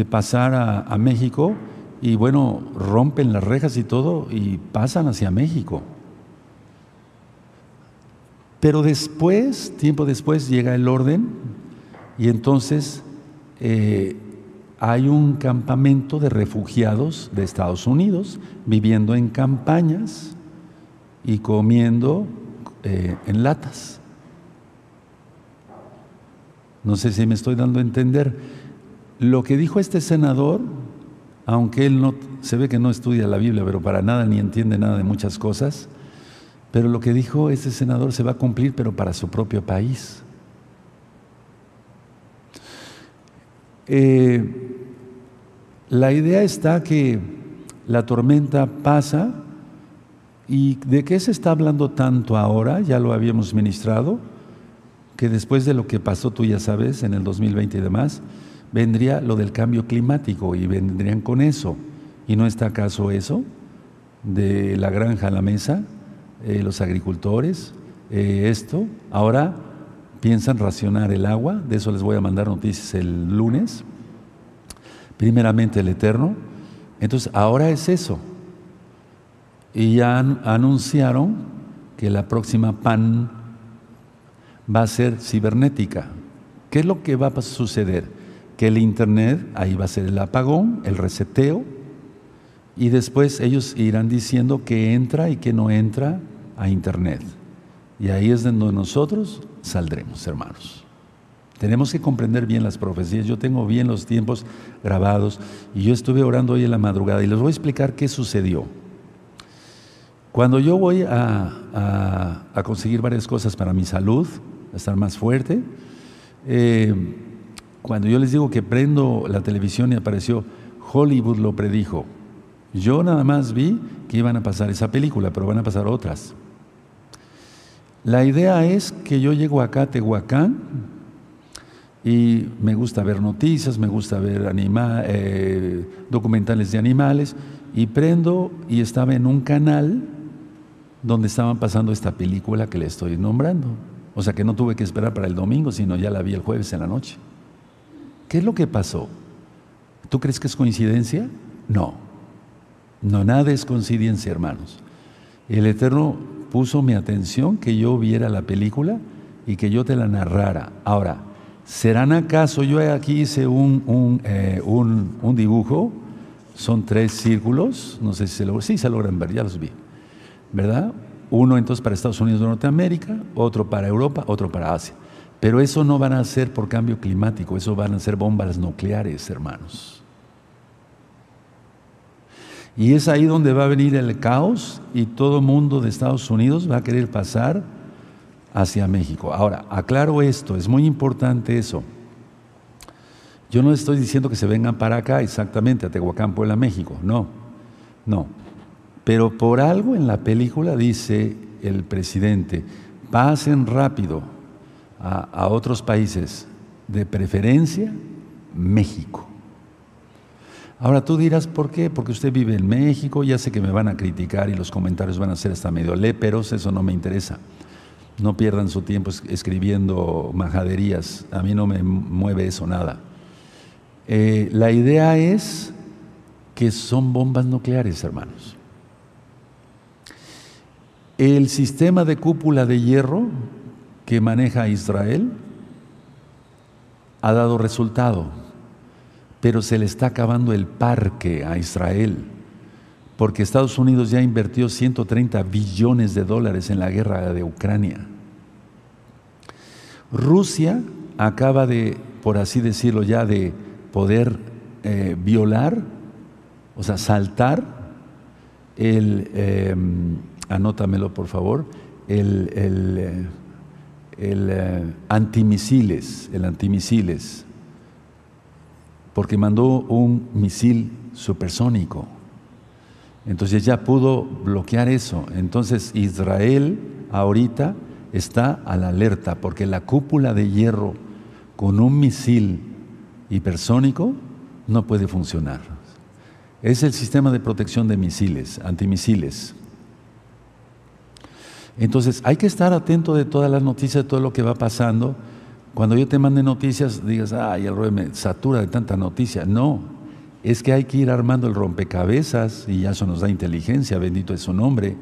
pasar a, a México y bueno, rompen las rejas y todo y pasan hacia México. Pero después, tiempo después, llega el orden y entonces eh, hay un campamento de refugiados de Estados Unidos viviendo en campañas y comiendo eh, en latas. No sé si me estoy dando a entender. Lo que dijo este senador, aunque él no se ve que no estudia la Biblia, pero para nada ni entiende nada de muchas cosas, pero lo que dijo este senador se va a cumplir, pero para su propio país. Eh, la idea está que la tormenta pasa y de qué se está hablando tanto ahora, ya lo habíamos ministrado, que después de lo que pasó, tú ya sabes, en el 2020 y demás, vendría lo del cambio climático y vendrían con eso. ¿Y no está acaso eso? De la granja a la mesa, eh, los agricultores, eh, esto. Ahora piensan racionar el agua, de eso les voy a mandar noticias el lunes. Primeramente el Eterno. Entonces, ahora es eso. Y ya anunciaron que la próxima PAN va a ser cibernética. ¿Qué es lo que va a suceder? Que el Internet, ahí va a ser el apagón, el reseteo, y después ellos irán diciendo que entra y que no entra a Internet. Y ahí es donde nosotros saldremos, hermanos. Tenemos que comprender bien las profecías. Yo tengo bien los tiempos grabados y yo estuve orando hoy en la madrugada y les voy a explicar qué sucedió. Cuando yo voy a, conseguir varias cosas para mi salud, a estar más fuerte, eh, cuando yo les digo que prendo la televisión y apareció Hollywood lo predijo, yo nada más vi que iban a pasar esa película, pero van a pasar otras. La idea es que yo llego acá a Tehuacán y me gusta ver noticias, me gusta ver eh, documentales de animales y prendo y estaba en un canal donde estaban pasando esta película que le estoy nombrando. O sea que no tuve que esperar para el domingo, sino ya la vi el jueves en la noche. ¿Qué es lo que pasó? ¿Tú crees que es coincidencia? No. No, nada es coincidencia, hermanos. El Eterno puso mi atención que yo viera la película y que yo te la narrara. Ahora, ¿serán acaso, yo aquí hice un, eh, un, un, dibujo, son tres círculos, no sé si se logran, sí se logran ver, ya los vi, ¿verdad? Uno entonces para Estados Unidos de Norteamérica, otro para Europa, otro para Asia. Pero eso no van a ser por cambio climático, eso van a ser bombas nucleares, hermanos. Y es ahí donde va a venir el caos y todo mundo de Estados Unidos va a querer pasar hacia México. Ahora, aclaro esto, es muy importante eso. Yo no estoy diciendo que se vengan para acá exactamente, a Tehuacán, Puebla, México, no, no. Pero por algo en la película dice el presidente, pasen rápido a, a otros países, de preferencia México. Ahora tú dirás, ¿por qué? Porque usted vive en México, ya sé que me van a criticar y los comentarios van a ser hasta medio léperos, eso no me interesa. No pierdan su tiempo escribiendo majaderías, a mí no me mueve eso nada. Eh, la idea es que son bombas nucleares, hermanos. El sistema de cúpula de hierro que maneja Israel ha dado resultado pero se le está acabando el parque a Israel, porque Estados Unidos ya invirtió 130 billones de dólares en la guerra de Ucrania. Rusia acaba de, por así decirlo ya, de poder eh, violar O sea, saltar el, em, anótamelo por favor, el, el, eh, el eh, antimisiles, el antimisiles, porque mandó un misil supersónico. Entonces ya pudo bloquear eso. Entonces Israel ahorita está a la alerta porque la cúpula de hierro con un misil hipersónico no puede funcionar. Es el sistema de protección de misiles, antimisiles. Entonces hay que estar atento de todas las noticias, de todo lo que va pasando. Cuando yo te mande noticias, digas, ay, el rollo me satura de tanta noticia. No, es que hay que ir armando el rompecabezas y ya eso nos da inteligencia, bendito es su nombre.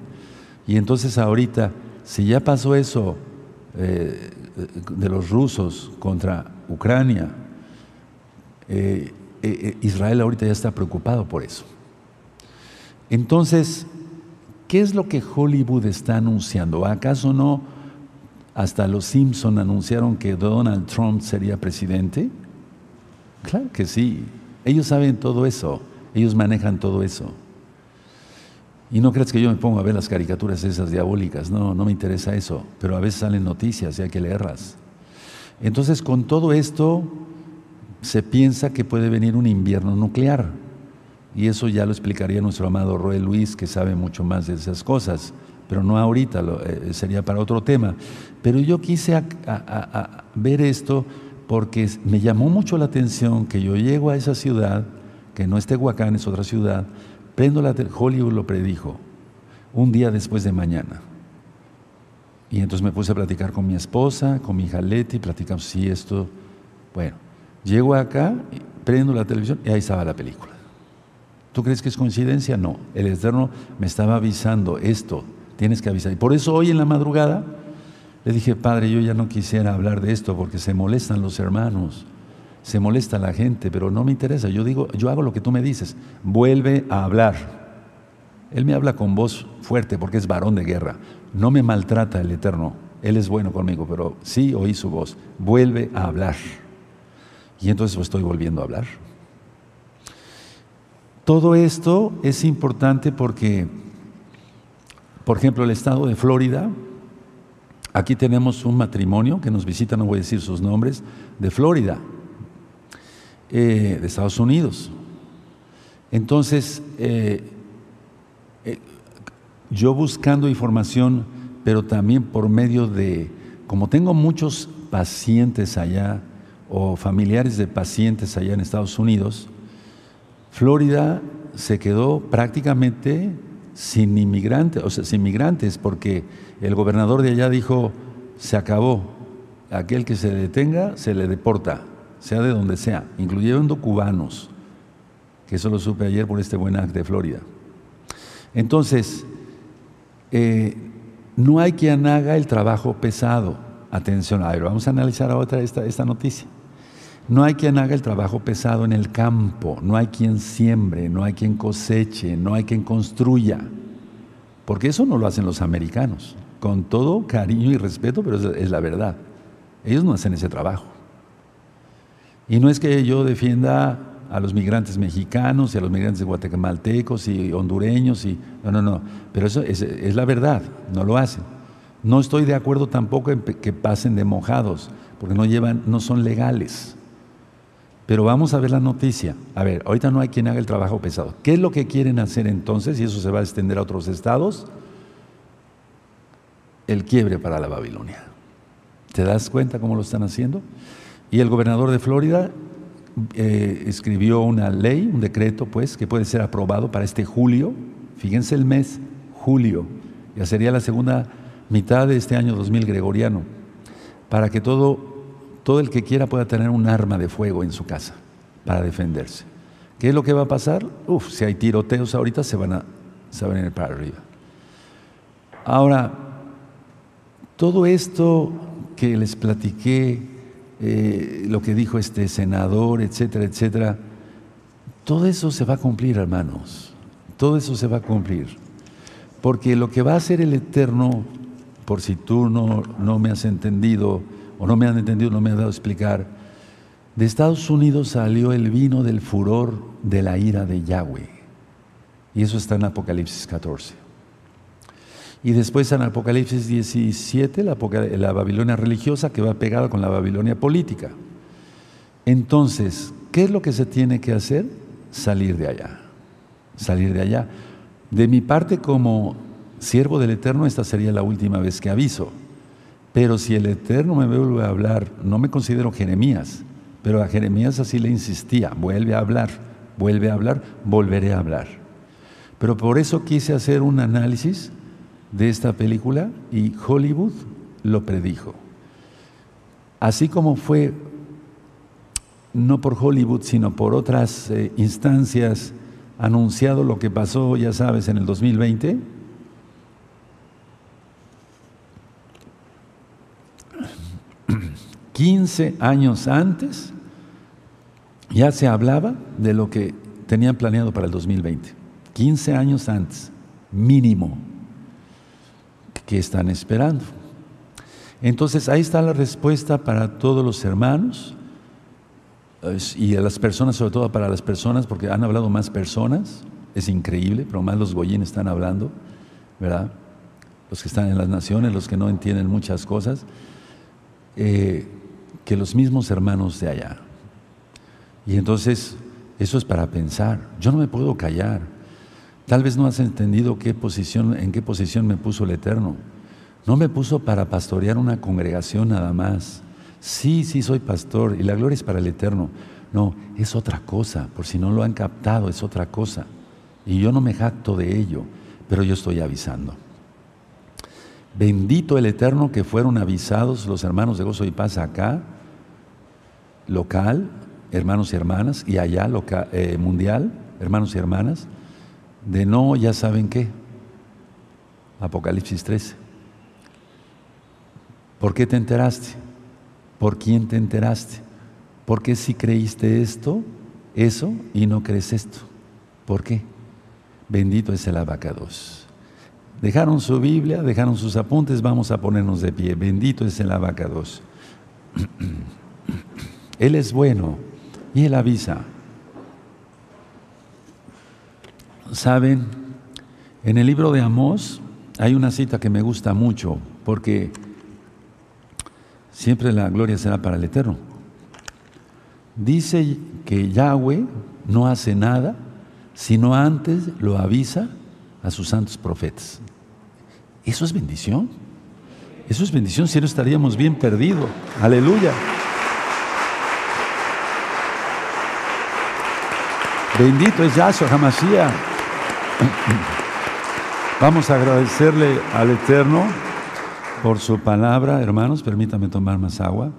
Y entonces ahorita, si ya pasó eso eh, de los rusos contra Ucrania, eh, eh, Israel ahorita ya está preocupado por eso. Entonces, ¿qué es lo que Hollywood está anunciando? ¿Acaso no hasta los Simpson anunciaron que Donald Trump sería presidente? Claro que sí. Ellos saben todo eso. Ellos manejan todo eso. Y no creas que yo me pongo a ver las caricaturas esas diabólicas. No, no me interesa eso. Pero a veces salen noticias y hay que leerlas. Entonces, con todo esto, se piensa que puede venir un invierno nuclear. Y eso ya lo explicaría nuestro amado Roel Luis, que sabe mucho más de esas cosas, pero no ahorita, eh, sería para otro tema. Pero yo quise ver esto porque me llamó mucho la atención que yo llego a esa ciudad, que no es Tehuacán, es otra ciudad, prendo la Hollywood lo predijo, un día después de mañana. Y entonces me puse a platicar con mi esposa, con mi hija Leti, platicamos si esto, bueno, Llego acá, prendo la televisión y ahí estaba la película. ¿Tú crees que es coincidencia? No. El Eterno me estaba avisando esto, tienes que avisar. Y por eso hoy en la madrugada le dije, Padre, yo ya no quisiera hablar de esto porque se molestan los hermanos, se molesta la gente, pero no me interesa. Yo digo, yo hago lo que tú me dices. Vuelve a hablar. Él me habla con voz fuerte porque es varón de guerra. No me maltrata el Eterno. Él es bueno conmigo, pero sí oí su voz. Vuelve a hablar. Y entonces estoy volviendo a hablar. Todo esto es importante porque, por ejemplo, el estado de Florida, aquí tenemos un matrimonio que nos visita, no voy a decir sus nombres, de Florida, eh, de Estados Unidos. Entonces, eh, eh, yo buscando información, pero también por medio de, como tengo muchos pacientes allá, o familiares de pacientes allá en Estados Unidos, Florida se quedó prácticamente sin inmigrantes, o sea, sin migrantes, porque el gobernador de allá dijo, se acabó, aquel que se detenga se le deporta, sea de donde sea, incluyendo cubanos, que eso lo supe ayer por este buen acto de Florida. Entonces, eh, no hay quien haga el trabajo pesado. Atención, a ver, vamos a analizar ahora esta, esta noticia. No hay quien haga el trabajo pesado en el campo, no hay quien siembre, no hay quien coseche, no hay quien construya, porque eso no lo hacen los americanos, con todo cariño y respeto, pero es, la verdad. Ellos no hacen ese trabajo. Y no es que yo defienda a los migrantes mexicanos y a los migrantes guatemaltecos y hondureños, y, no, no, no, pero eso es, la verdad, no lo hacen. No estoy de acuerdo tampoco en que pasen de mojados, porque no, llevan, no son legales. Pero vamos a ver la noticia. A ver, ahorita no hay quien haga el trabajo pesado. ¿Qué es lo que quieren hacer entonces? Y eso se va a extender a otros estados. El quiebre para la Babilonia. ¿Te das cuenta cómo lo están haciendo? Y el gobernador de Florida eh, escribió una ley, un decreto, pues, que puede ser aprobado para este julio. Fíjense el mes, julio. Ya sería la segunda mitad de este año 2000 gregoriano. Para que todo todo el que quiera pueda tener un arma de fuego en su casa para defenderse. ¿Qué es lo que va a pasar? Uf, si hay tiroteos ahorita se van a, se van a ir para arriba. Ahora, todo esto que les platiqué, eh, lo que dijo este senador, etcétera, etcétera, todo eso se va a cumplir, hermanos. Todo eso se va a cumplir. Porque lo que va a hacer el Eterno, por si tú no, no me has entendido, o no me han entendido, no me han dado a explicar. De Estados Unidos salió el vino del furor de la ira de Yahweh. Y eso está en Apocalipsis 14. Y después en Apocalipsis 17, la, la Babilonia religiosa que va pegada con la Babilonia política. Entonces, ¿qué es lo que se tiene que hacer? Salir de allá. Salir de allá. De mi parte, como siervo del Eterno, esta sería la última vez que aviso. Pero si el Eterno me vuelve a hablar, no me considero Jeremías, pero a Jeremías así le insistía, vuelve a hablar, vuelve a hablar, volveré a hablar. Pero por eso quise hacer un análisis de esta película y Hollywood lo predijo. Así como fue, no por Hollywood, sino por otras eh, instancias, anunciado lo que pasó, ya sabes, en el 2020, 15 años antes ya se hablaba de lo que tenían planeado para el 2020. 15 años antes, mínimo, que están esperando. Entonces ahí está la respuesta para todos los hermanos y a las personas, sobre todo para las personas, porque han hablado más personas, es increíble, pero más los goyines están hablando, ¿verdad? Los que están en las naciones, los que no entienden muchas cosas. Eh, que los mismos hermanos de allá. Y entonces, eso es para pensar. Yo no me puedo callar. Tal vez no has entendido qué posición, en qué posición me puso el Eterno. No me puso para pastorear una congregación nada más. Sí, sí soy pastor y la gloria es para el Eterno. No, es otra cosa. Por si no lo han captado, es otra cosa. Y yo no me jacto de ello, pero yo estoy avisando. Bendito el Eterno que fueron avisados los hermanos de gozo y paz acá local, hermanos y hermanas, y allá local, eh, mundial, hermanos y hermanas, de no, ya saben qué. Apocalipsis 13. ¿Por qué te enteraste? ¿Por quién te enteraste? ¿Por qué si creíste esto, eso, y no crees esto? ¿Por qué? Bendito es el abacados. Dejaron su Biblia, dejaron sus apuntes, vamos a ponernos de pie. Bendito es el abacados. Él es bueno y Él avisa. Saben, en el libro de Amós hay una cita que me gusta mucho porque siempre la gloria será para el Eterno. Dice que Yahweh no hace nada sino antes lo avisa a sus santos profetas. Eso es bendición. Eso es bendición, si no estaríamos bien perdidos. Aleluya. Bendito es Yahshua Hamashiach. Vamos a agradecerle al Eterno por su palabra. Hermanos, permítame tomar más agua.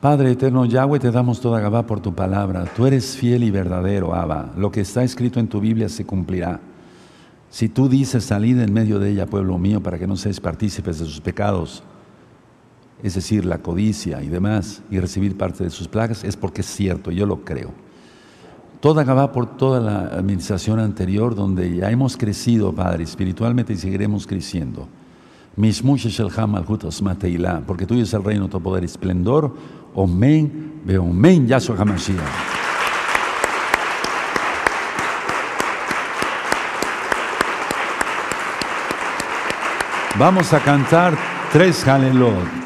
Padre eterno Yahweh, te damos toda Gabá por tu palabra. Tú eres fiel y verdadero, Abba. Lo que está escrito en tu Biblia se cumplirá. Si tú dices, salid en medio de ella, pueblo mío, para que no seáis partícipes de sus pecados, es decir, la codicia y demás, y recibir parte de sus plagas, es porque es cierto, yo lo creo. Toda va por toda la administración anterior, donde ya hemos crecido, Padre, espiritualmente y seguiremos creciendo. Porque tuyo es el reino, tu poder esplendor. Omen, omen, Yahshua HaMashiach. Vamos a cantar tres Jalelot.